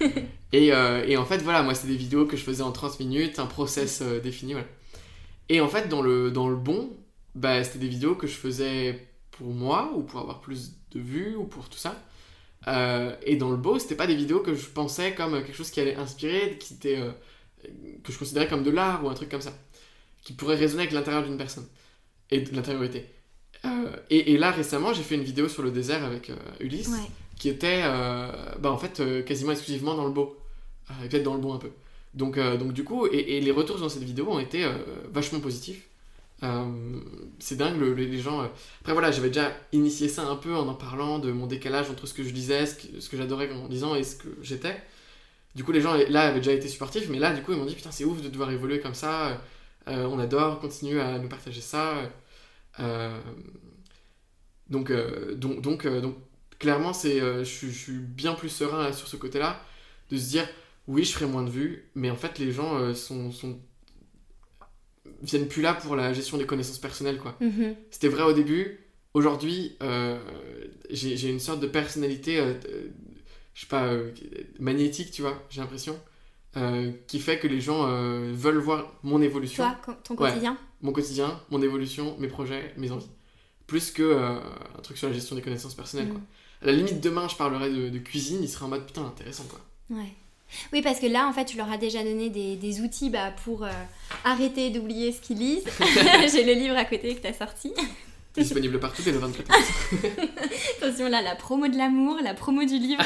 [SPEAKER 2] et, et, en fait, voilà, moi, c'est des vidéos que je faisais en 30 minutes, un process défini, voilà. Et en fait, dans le, dans le bon, bah, c'était des vidéos que je faisais pour moi, ou pour avoir plus de vues, ou pour tout ça. et dans le beau, c'était pas des vidéos que je pensais comme quelque chose qui allait inspirer, qui était que je considérais comme de l'art ou un truc comme ça, qui pourrait résonner avec l'intérieur d'une personne et de l'intériorité. Euh, et, là récemment, j'ai fait une vidéo sur le désert avec euh, Ulysse, qui était euh, bah, en fait quasiment exclusivement dans le beau, peut-être dans le bon un peu. Donc, donc du coup, et, les retours dans cette vidéo ont été vachement positifs. c'est dingue, les gens. Après voilà, j'avais déjà initié ça un peu en en parlant de mon décalage entre ce que je disais, ce que, j'adorais en disant et ce que j'étais. Du coup, les gens là avaient déjà été supportifs, mais là, du coup, ils m'ont dit Putain, c'est ouf de devoir évoluer comme ça. Euh, on adore, continue à nous partager ça. Euh, donc, euh, donc, donc, donc, clairement, c'est, je, suis bien plus serein sur ce côté-là, de se dire Oui, je ferai moins de vues, mais en fait, les gens sont, sont viennent plus là pour la gestion des connaissances personnelles, quoi. Mm-hmm. C'était vrai au début. Aujourd'hui, j'ai une sorte de personnalité je sais pas, euh, magnétique, tu vois, j'ai l'impression. Euh, qui fait que les gens euh, veulent voir mon évolution.
[SPEAKER 1] Toi, ton quotidien?
[SPEAKER 2] Mon quotidien, mon évolution, mes projets, mes envies. Plus que un truc sur la gestion des connaissances personnelles, mm. quoi. À la limite, demain, je parlerai de, cuisine, il sera en mode putain, intéressant, quoi.
[SPEAKER 1] Ouais. Oui, parce que là, en fait, tu leur as déjà donné des, des outils bah, pour arrêter d'oublier ce qu'ils lisent. J'ai le livre à côté que tu as sorti.
[SPEAKER 2] Disponible partout dès le 24
[SPEAKER 1] Attention là, la promo de l'amour, la promo du livre.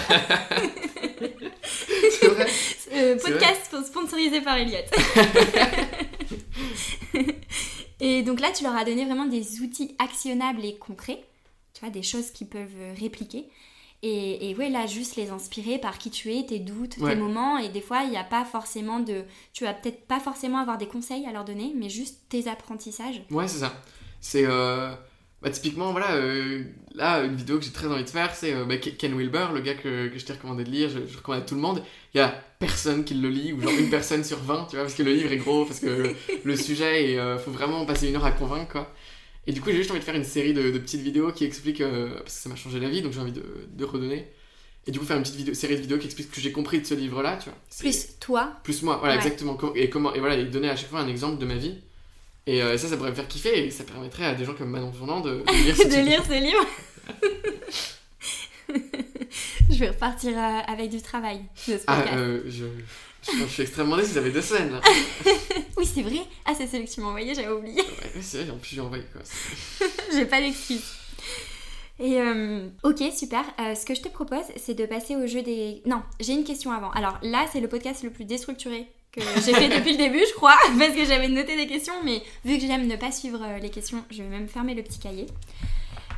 [SPEAKER 2] C'est vrai.
[SPEAKER 1] Euh, podcast sponsorisé par Elliot. et donc là, tu leur as donné vraiment des outils actionnables et concrets. Tu vois, des choses qu'ils peuvent répliquer. Et, et, ouais, là, juste les inspirer par qui tu es, tes doutes, tes moments. Et des fois, il n'y a pas forcément de. Tu vas peut-être pas forcément avoir des conseils à leur donner, mais juste tes apprentissages.
[SPEAKER 2] Ouais, c'est ça. C'est. Euh, bah, typiquement, voilà, euh, là, une vidéo que j'ai très envie de faire, c'est euh, bah, Ken Wilber, le gars que, que je t'ai recommandé de lire, je, recommande à tout le monde. Il y a personne qui le lit, ou genre une personne sur 20, tu vois, parce que le livre est gros, parce que le, sujet, il faut vraiment passer une heure à convaincre, quoi. Et du coup, j'ai juste envie de faire une série de, petites vidéos qui expliquent, parce que ça m'a changé la vie, donc j'ai envie de, de, redonner. Et du coup, faire une petite vidéo, série de vidéos qui explique ce que j'ai compris de ce livre-là, tu vois.
[SPEAKER 1] Plus toi.
[SPEAKER 2] Plus moi, voilà, exactement. Et, comment, et voilà, et donner à chaque fois un exemple de ma vie. Et euh, ça, ça pourrait me faire kiffer et ça permettrait à des gens comme Manon Tournant de, de lire,
[SPEAKER 1] de lire ce livre. je vais repartir euh, avec du travail.
[SPEAKER 2] Ah, euh, je, je, suis extrêmement déçue, ça fait deux semaines là.
[SPEAKER 1] oui, c'est vrai. Ah, c'est celui que tu m'as envoyé, j'avais oublié.
[SPEAKER 2] Ouais, c'est vrai, en plus j'ai envoyé quoi.
[SPEAKER 1] j'ai pas d'excuse. Et ok, super. ce que je te propose, c'est de passer au jeu des. Non, j'ai une question avant. Alors là, c'est le podcast le plus déstructuré que j'ai fait depuis le début, je crois, parce que j'avais noté des questions, mais vu que j'aime ne pas suivre euh, les questions, je vais même fermer le petit cahier.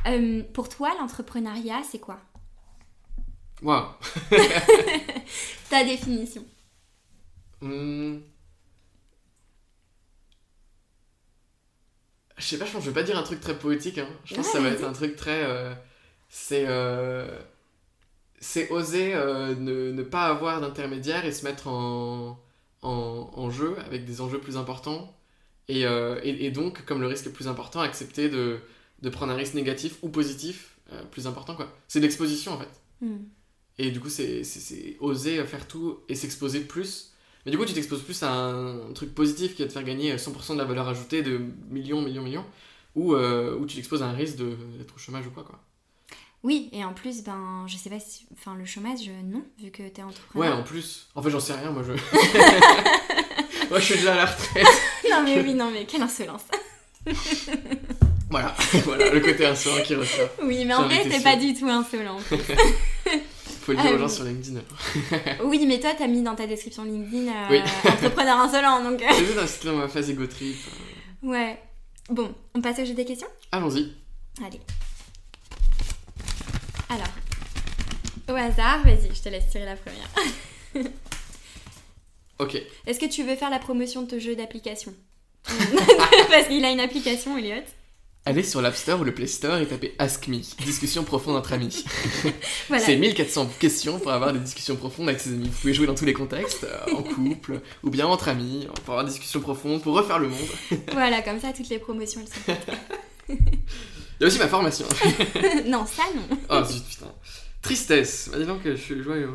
[SPEAKER 1] Euh, pour toi, l'entrepreneuriat, c'est quoi?
[SPEAKER 2] Waouh
[SPEAKER 1] Ta définition
[SPEAKER 2] hmm. Je sais pas, je pense je vais pas dire un truc très poétique. Hein. Je pense que ça va être un truc très. Euh, c'est. c'est oser ne, ne, pas avoir d'intermédiaire et se mettre en en, jeu avec des enjeux plus importants euh, et, et, donc comme le risque est plus important accepter de, de prendre un risque négatif ou positif euh, plus important quoi c'est l'exposition en fait hmm. et du coup c'est oser faire tout et s'exposer plus mais du coup tu t'exposes plus à un, truc positif qui va te faire gagner 100% de la valeur ajoutée de millions millions millions ou, euh, tu t'exposes à un risque d'être au chômage ou quoi, quoi.
[SPEAKER 1] Oui, et en plus, ben, je sais pas si. Enfin, le chômage, non, vu que t'es entrepreneur.
[SPEAKER 2] Ouais, en plus. En fait, j'en sais rien, moi je. moi, je suis déjà à la retraite.
[SPEAKER 1] non, mais oui, non, mais quelle insolence.
[SPEAKER 2] voilà, voilà, le côté insolent qui ressort.
[SPEAKER 1] Oui, mais en vrai, t'es pas du tout insolent.
[SPEAKER 2] Faut le dire aux euh, gens sur LinkedIn.
[SPEAKER 1] oui, mais toi, t'as mis dans ta description LinkedIn euh, entrepreneur insolent, donc.
[SPEAKER 2] J'ai vu dans ma phase ego trip.
[SPEAKER 1] Ouais. Bon, on passe au jeu des questions?
[SPEAKER 2] Allons-y.
[SPEAKER 1] Allez. Alors, au hasard, vas-y, je te laisse tirer la première.
[SPEAKER 2] ok.
[SPEAKER 1] Est-ce que tu veux faire la promotion de ton jeu d'application? Parce qu'il a une application, Elliot.
[SPEAKER 2] Allez sur l'App Store ou le Play Store et tapez Ask Me, discussion profonde entre amis. C'est 1400 questions pour avoir des discussions profondes avec ses amis. Vous pouvez jouer dans tous les contextes, euh, en couple ou bien entre amis, pour avoir des discussions profondes, pour refaire le monde.
[SPEAKER 1] voilà, comme ça, toutes les promotions, elles sont
[SPEAKER 2] Il y a aussi ma formation.
[SPEAKER 1] non, ça non.
[SPEAKER 2] Oh zut, putain. Tristesse. Bah, dis donc, je suis joyeux.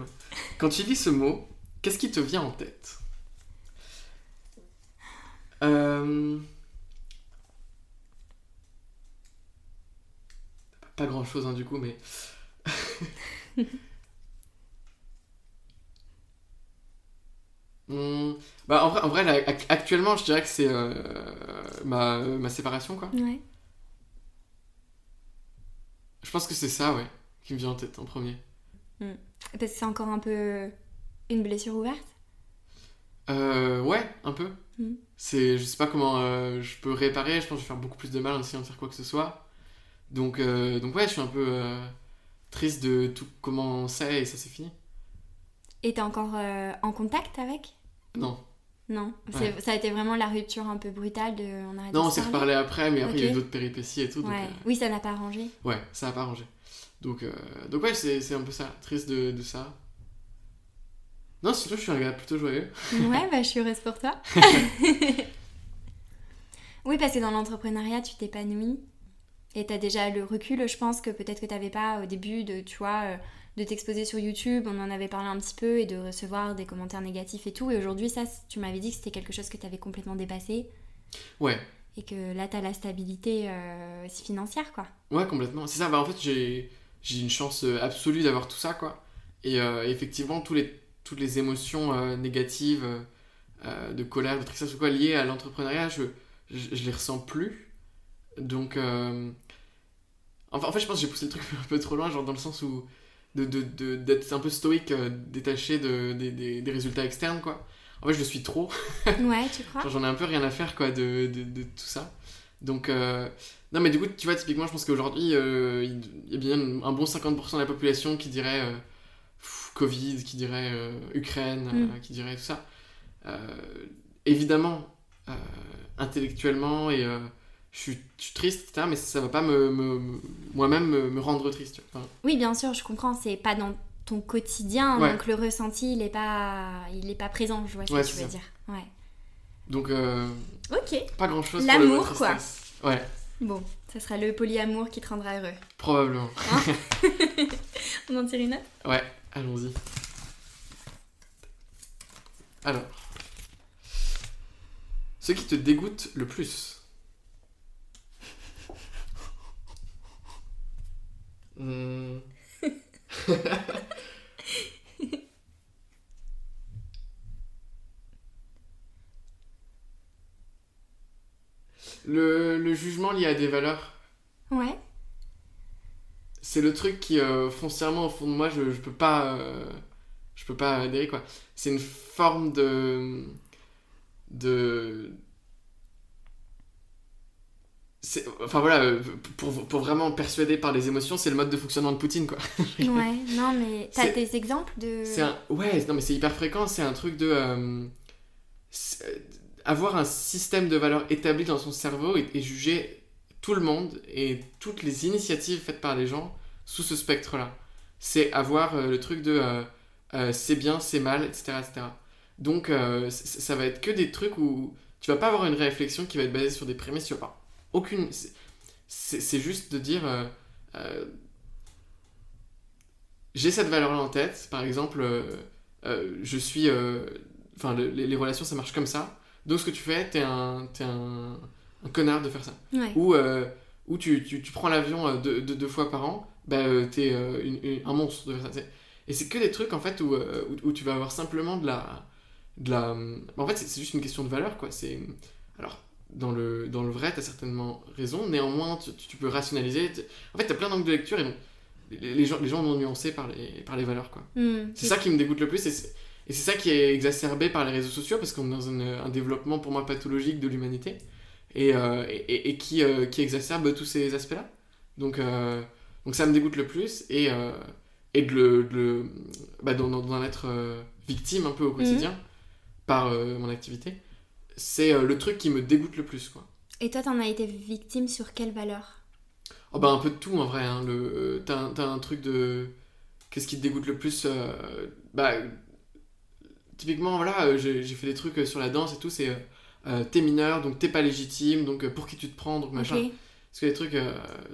[SPEAKER 2] Quand tu lis ce mot, qu'est-ce qui te vient en tête? Euh... pas grand chose hein, du coup, mais. Hmm, bah, en vrai, en vrai actuellement, je dirais que c'est euh, ma, ma, séparation, quoi.
[SPEAKER 1] Ouais.
[SPEAKER 2] Je pense que c'est ça, ouais, qui me vient en tête en premier.
[SPEAKER 1] Hmm. Parce que c'est encore un peu une blessure ouverte?
[SPEAKER 2] Euh, Ouais, un peu.
[SPEAKER 1] Hmm.
[SPEAKER 2] C'est, je sais pas comment euh, je peux réparer, je pense que je vais faire beaucoup plus de mal en essayant de faire quoi que ce soit. Donc, euh, donc ouais, je suis un peu euh, triste de tout comment c'est et ça s'est fini.
[SPEAKER 1] Et t'es encore euh, en contact avec?
[SPEAKER 2] Non.
[SPEAKER 1] Non, ça a été vraiment la rupture un peu brutale de. On
[SPEAKER 2] non, on s'est reparlé après, mais après il y a eu d'autres péripéties et tout.
[SPEAKER 1] Oui, ça n'a pas arrangé.
[SPEAKER 2] Ouais, ça n'a pas arrangé. Donc, donc ouais, c'est un peu ça, triste de, de ça. Non, sinon je suis un gars plutôt joyeux.
[SPEAKER 1] ouais, bah je suis heureuse pour toi. oui, parce que dans l'entrepreneuriat, tu t'épanouis. Et tu as déjà le recul, je pense, que peut-être que tu n'avais pas au début de, tu vois, euh, de t'exposer sur YouTube, on en avait parlé un petit peu, et de recevoir des commentaires négatifs et tout. Et aujourd'hui, ça, tu m'avais dit que c'était quelque chose que tu avais complètement dépassé.
[SPEAKER 2] Ouais.
[SPEAKER 1] Et que là, tu as la stabilité euh, financière, quoi.
[SPEAKER 2] Ouais, complètement. C'est ça, bah, en fait, j'ai une chance euh, absolue d'avoir tout ça, quoi. Et effectivement, tous les, toutes les émotions négatives, de colère, de tristesse ou quoi, liées à l'entrepreneuriat, je, je, je les ressens plus. Donc, euh, enfin, en fait, je pense que j'ai poussé le truc un peu trop loin, genre dans le sens où d'être de, de, un peu stoïque, euh, détaché de, des résultats externes, quoi. En fait, je le suis trop.
[SPEAKER 1] Ouais, tu crois?
[SPEAKER 2] J'en ai un peu rien à faire, quoi, de, tout ça. Donc, euh, non, mais du coup, tu vois, typiquement, je pense qu'aujourd'hui, il y a bien un bon 50% de la population qui dirait Covid, qui dirait Ukraine, mm. qui dirait tout ça. évidemment, intellectuellement et je suis, triste, etc., mais ça va pas me, moi-même me, rendre triste.
[SPEAKER 1] Oui, bien sûr, je comprends, c'est pas dans ton quotidien, donc le ressenti, il est pas, il est pas présent, je vois ce que tu veux dire. Ouais.
[SPEAKER 2] Donc, euh,
[SPEAKER 1] ok.
[SPEAKER 2] Pas grand-chose
[SPEAKER 1] L'amour, quoi.
[SPEAKER 2] Ouais.
[SPEAKER 1] Bon, ça sera le polyamour qui te rendra heureux.
[SPEAKER 2] Probablement.
[SPEAKER 1] Hein On en tire une autre?
[SPEAKER 2] Ouais, allons-y. Alors, ce qui te dégoûte le plus? Hmm. le, jugement lié à des valeurs.
[SPEAKER 1] Ouais.
[SPEAKER 2] C'est le truc qui, euh, foncièrement, au fond de moi, je, je peux pas. Euh, je peux pas adhérer, quoi. C'est une forme de. de enfin voilà, euh, pour, pour, vraiment persuader par les émotions, c'est le mode de fonctionnement de Poutine, quoi.
[SPEAKER 1] ouais, non, mais t'as des exemples de.
[SPEAKER 2] Un... Ouais, non, mais c'est hyper fréquent, c'est un truc de. Euh, euh, avoir un système de valeurs établi dans son cerveau et, juger tout le monde et toutes les initiatives faites par les gens sous ce spectre-là. C'est avoir le truc de c'est bien, c'est mal, etc. etc. Donc, ça va être que des trucs où tu vas pas avoir une réflexion qui va être basée sur des prémices, tu vas pas aucune. C'est juste de dire. Euh, euh, j'ai cette valeur-là en tête, par exemple, euh, je suis. Enfin, les, relations ça marche comme ça. Donc ce que tu fais, t'es un, es un, un, connard de faire ça.
[SPEAKER 1] Ouais.
[SPEAKER 2] Ou ou tu, tu, tu prends l'avion deux, deux, fois par an, bah, t'es un monstre. De ça. Et c'est que des trucs en fait où, où, où, tu vas avoir simplement de la. De la... En fait, c'est juste une question de valeur, quoi. C'est. Alors, dans le, dans le vrai, tu as certainement raison. Néanmoins, tu, tu peux rationaliser. En fait, tu as plein d'angles de lecture et donc, les, gens, les gens vont nuancer par les, par les valeurs. quoi. Hmm, c'est ça qui me dégoûte le plus. Et c'est ça qui est exacerbé par les réseaux sociaux parce qu'on est dans un développement pour moi pathologique de l'humanité et, euh, et, et, qui, euh, qui exacerbe tous ces aspects-là. Donc, euh, donc ça me dégoûte le plus et, et de, le, de bah, d'en, être victime un peu au quotidien hmm. par mon activité c'est euh, le truc qui me dégoûte le plus. Quoi.
[SPEAKER 1] Et toi, t'en as été victime sur quelle valeur?
[SPEAKER 2] Oh bah, Un peu de tout en vrai. Hein. Le, t'as, t'as un truc de. Qu'est-ce qui te dégoûte le plus euh, bah, Typiquement, voilà, euh, j'ai, j'ai fait des trucs sur la danse et tout. C'est t'es mineur, donc t'es pas légitime, donc pour qui tu te prends, donc machin. Parce que les trucs.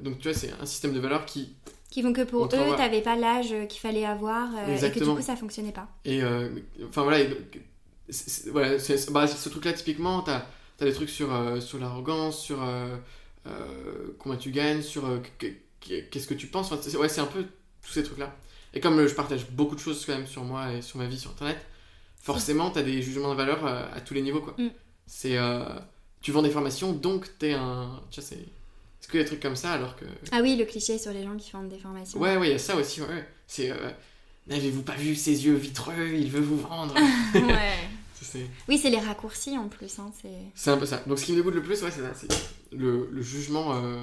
[SPEAKER 2] donc tu vois, c'est un système de valeurs qui.
[SPEAKER 1] Qui font que pour eux, t'avais pas l'âge qu'il fallait avoir et que du coup ça fonctionnait pas.
[SPEAKER 2] Et enfin voilà, voilà, bah, ce truc-là, typiquement, tu as, des trucs sur, euh, sur l'arrogance, sur euh, euh, combien tu gagnes, sur qu'est-ce que tu penses. Enfin, ouais, c'est un peu tous ces trucs-là. Et comme je partage beaucoup de choses quand même sur moi et sur ma vie sur Internet, forcément, tu as des jugements de valeur à tous les niveaux. quoi. Mm. C'est tu vends des formations, donc t'es un. Tu sais, c'est que des trucs comme ça alors que.
[SPEAKER 1] Ah oui, le cliché sur les gens qui vendent des formations.
[SPEAKER 2] Ouais, ouais, il y a ça aussi. Ouais, C'est. N'avez-vous pas vu ses yeux vitreux? Il veut vous vendre.
[SPEAKER 1] ouais. Oui, c'est les raccourcis en plus. Hein,
[SPEAKER 2] c'est un peu ça. Donc ce qui me dégoûte le plus, ouais, c'est ça. C'est le, le, jugement, euh,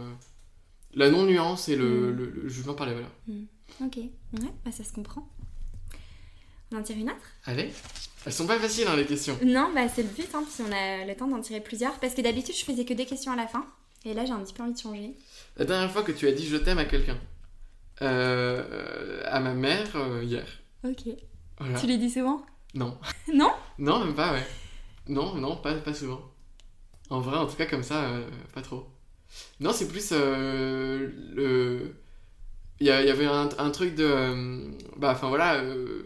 [SPEAKER 2] la non-nuance et le, mm. le, jugement par les valeurs.
[SPEAKER 1] Mm. Ok, ouais, bah, ça se comprend. On en tire une autre?
[SPEAKER 2] Allez. Elles sont pas faciles hein, les questions.
[SPEAKER 1] Non, bah c'est le but hein, si on a le temps d'en tirer plusieurs. Parce que d'habitude, je faisais que des questions à la fin. Et là, j'ai un petit peu envie de changer.
[SPEAKER 2] La dernière fois que tu as dit je t'aime à quelqu'un euh, À ma mère, euh, hier.
[SPEAKER 1] Ok. Tu l'as dit souvent?
[SPEAKER 2] Non.
[SPEAKER 1] Non?
[SPEAKER 2] Non, même pas, ouais. Non, non, pas, pas souvent. En vrai, en tout cas, comme ça, euh, pas trop. Non, c'est plus euh, le. Il y, avait un, un, truc de. Euh, bah, enfin voilà,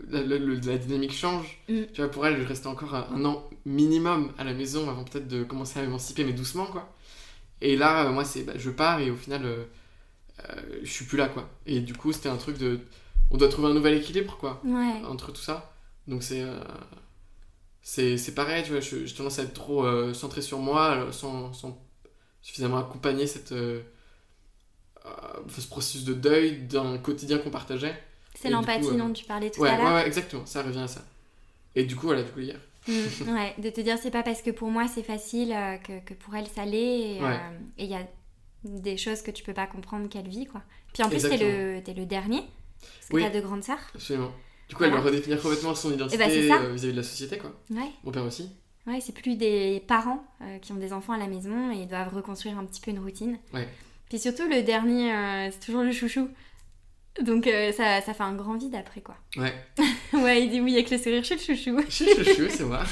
[SPEAKER 2] la, la, dynamique change. Mm. Tu vois, pour elle, je restais encore un, an minimum à la maison avant peut-être de commencer à m'émanciper, mais doucement, quoi. Et là, moi, c'est. Bah, je pars et au final, je suis plus là, quoi. Et du coup, c'était un truc de. On doit trouver un nouvel équilibre, quoi. Entre tout ça. Donc c'est euh, c'est pareil, tu vois, je, je, tendance à être trop euh, centré sur moi sans, sans suffisamment accompagner cette, euh, ce processus de deuil d'un quotidien qu'on partageait.
[SPEAKER 1] C'est l'empathie dont tu parlais tout à l'heure.
[SPEAKER 2] Ouais, ouais, exactement, ça revient à ça. Et du coup, voilà, du coup, hier.
[SPEAKER 1] Mmh, ouais, de te dire c'est pas parce que pour moi c'est facile que, que, pour elle ça l'est et il y a des choses que tu peux pas comprendre qu'elle vit quoi. Puis en plus t'es le, es le dernier parce que t'as deux grandes sœurs.
[SPEAKER 2] Absolument. Du coup, elle doit redéfinir complètement son identité eh ben, euh, vis-à-vis de la société, quoi.
[SPEAKER 1] Ouais.
[SPEAKER 2] Mon père aussi.
[SPEAKER 1] Ouais, c'est plus des parents euh, qui ont des enfants à la maison et doivent reconstruire un petit peu une routine.
[SPEAKER 2] Ouais.
[SPEAKER 1] Puis surtout, le dernier, euh, c'est toujours le chouchou. Donc ça, ça, fait un grand vide après, quoi.
[SPEAKER 2] Ouais.
[SPEAKER 1] ouais, il dit oui avec le sourire, je suis le chouchou.
[SPEAKER 2] Je suis le chouchou, c'est moi.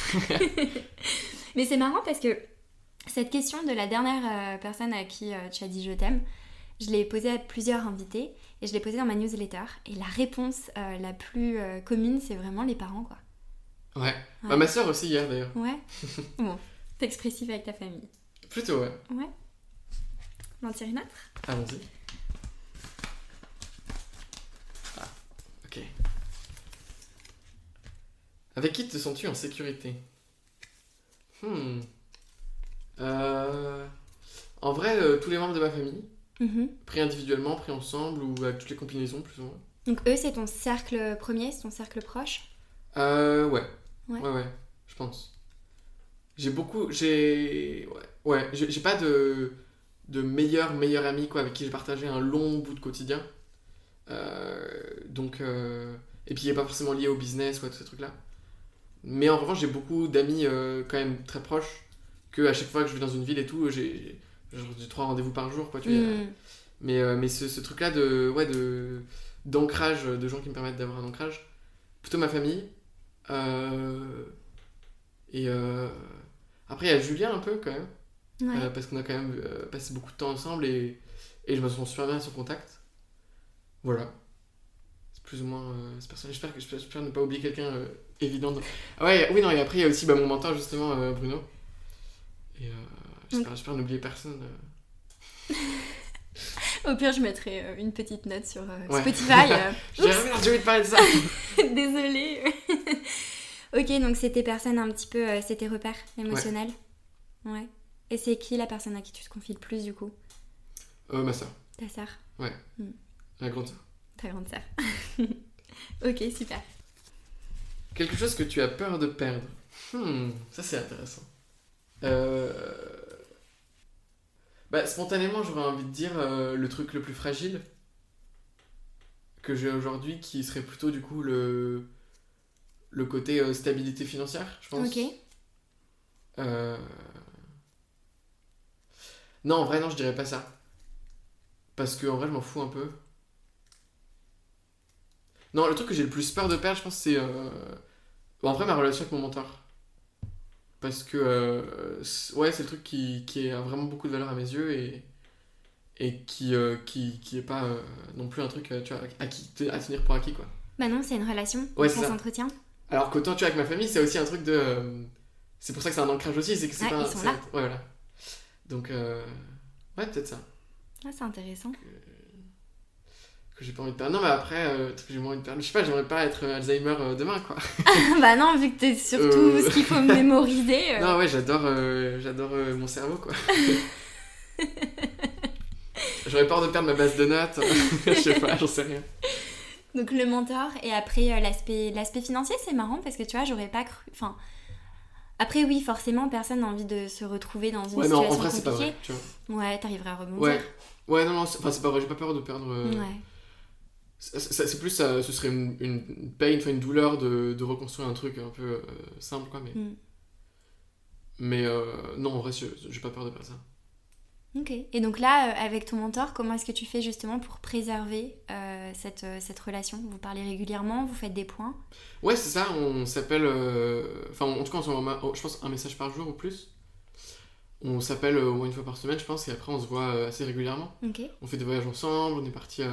[SPEAKER 1] Mais c'est marrant parce que cette question de la dernière personne à qui tu as dit je t'aime, je l'ai posée à plusieurs invités et je l'ai posée dans ma newsletter. Et la réponse euh, la plus euh, commune, c'est vraiment les parents, quoi.
[SPEAKER 2] Ouais. Bah, ma soeur aussi hier, d'ailleurs.
[SPEAKER 1] Ouais. bon, t'es expressif avec ta famille.
[SPEAKER 2] Plutôt, ouais.
[SPEAKER 1] Ouais. On en tire une autre?
[SPEAKER 2] Allons-y. Ah, ok. Avec qui te sens-tu en sécurité? Hmm. Euh... En vrai, tous les membres de ma famille. Mhm. Pris individuellement, pris ensemble ou avec toutes les combinaisons plus ou moins.
[SPEAKER 1] Donc eux, c'est ton cercle premier, c'est ton cercle proche?
[SPEAKER 2] Euh, ouais. Ouais, ouais, je pense. J'ai beaucoup... J'ai... Ouais, ouais j'ai pas de, de meilleur, meilleur ami quoi, avec qui j'ai partagé un long bout de quotidien. Euh, donc... Euh... Et puis il n'est pas forcément lié au business ou à tous ces trucs-là. Mais en revanche, j'ai beaucoup d'amis euh, quand même très proches que à chaque fois que je vais dans une ville et tout, j'ai j'ai trois rendez-vous par jour, quoi, tu vois. Mm. Mais, euh, mais ce, ce truc-là de, ouais, de, d'ancrage, de gens qui me permettent d'avoir un ancrage, plutôt ma famille. Euh, et euh, après, il y a Julien un peu quand même. parce qu'on a quand même passé beaucoup de temps ensemble et, et je me sens super bien à son contact. Voilà. C'est plus ou moins cette personne. J'espère, que, j'espère ne pas oublier quelqu'un évident. Ah ouais, oui, non, et après, il y a aussi bah, mon mentor, justement, Bruno. Et J'espère, n'oublier personne. Euh.
[SPEAKER 1] Au pire, je mettrai euh, une petite note sur euh, Spotify.
[SPEAKER 2] j'ai envie de parler de ça.
[SPEAKER 1] Désolée. ok, donc c'était personne un petit peu, c'était repère émotionnel. Ouais. Et c'est qui la personne à qui tu te confies le plus du coup?
[SPEAKER 2] Euh, Ma soeur.
[SPEAKER 1] Ta soeur
[SPEAKER 2] Ouais. Hmm. La grande soeur.
[SPEAKER 1] Ta grande soeur. ok, super.
[SPEAKER 2] Quelque chose que tu as peur de perdre. Hmm, ça c'est intéressant. Euh... Bah, spontanément, j'aurais envie de dire euh, le truc le plus fragile que j'ai aujourd'hui, qui serait plutôt du coup le, le côté euh, stabilité financière, je pense. Ok. Euh... Non, en vrai, non, je dirais pas ça. Parce que en vrai, je m'en fous un peu. Non, le truc que j'ai le plus peur de perdre, je pense, c'est. Euh... en vrai, ma relation avec mon mentor. Parce que. Euh, ouais, c'est le truc qui, qui, a vraiment beaucoup de valeur à mes yeux et. Et qui, euh, qui, qui est pas euh, non plus un truc, tu vois, à, qui, à tenir pour acquis, quoi.
[SPEAKER 1] Bah non, c'est une relation. Ouais, ça s'entretient.
[SPEAKER 2] Alors qu'autant, tu vois, avec ma famille, c'est aussi un truc de. C'est pour ça que c'est un ancrage aussi, c'est que c'est pas.
[SPEAKER 1] Ils sont là.
[SPEAKER 2] Ouais, voilà. Donc, euh, ouais, peut-être ça.
[SPEAKER 1] Ah, c'est intéressant.
[SPEAKER 2] Que, j'ai pas envie de perdre. Non, mais après, euh, j'ai envie de perdre. Je sais pas, j'aimerais pas être Alzheimer euh, demain, quoi.
[SPEAKER 1] bah non, vu que t'es surtout ce qu'il faut mémoriser.
[SPEAKER 2] Non, ouais, j'adore j'adore mon cerveau, quoi. J'aurais peur de perdre ma base de notes. je sais pas, j'en sais rien.
[SPEAKER 1] Donc le mentor et après l'aspect l'aspect financier, c'est marrant parce que tu vois, j'aurais pas cru. Enfin, après, oui, forcément, personne n'a envie de se retrouver dans une situation en vrai, compliquée. Pas vrai, tu vois. Ouais, t'arriveras à rebondir.
[SPEAKER 2] Ouais, ouais non, non, enfin, c'est pas vrai, j'ai pas peur de perdre. Euh, ouais. C'est plus, ça, ce serait une, une pain, une douleur de, de, reconstruire un truc un peu euh, simple, quoi, mais. Mm. Mais euh, non, en vrai, j'ai pas peur de perdre ça.
[SPEAKER 1] Ok. Et donc là, euh, avec ton mentor, comment est-ce que tu fais justement pour préserver euh, cette, cette, relation? Vous parlez régulièrement, vous faites des points?
[SPEAKER 2] Ouais, c'est ça. On s'appelle. Enfin, en tout cas, on s'envoie, je pense, un message par jour ou plus. On s'appelle au moins une fois par semaine, je pense, et après, on se voit assez régulièrement.
[SPEAKER 1] Ok.
[SPEAKER 2] On fait des voyages ensemble. On est parti à,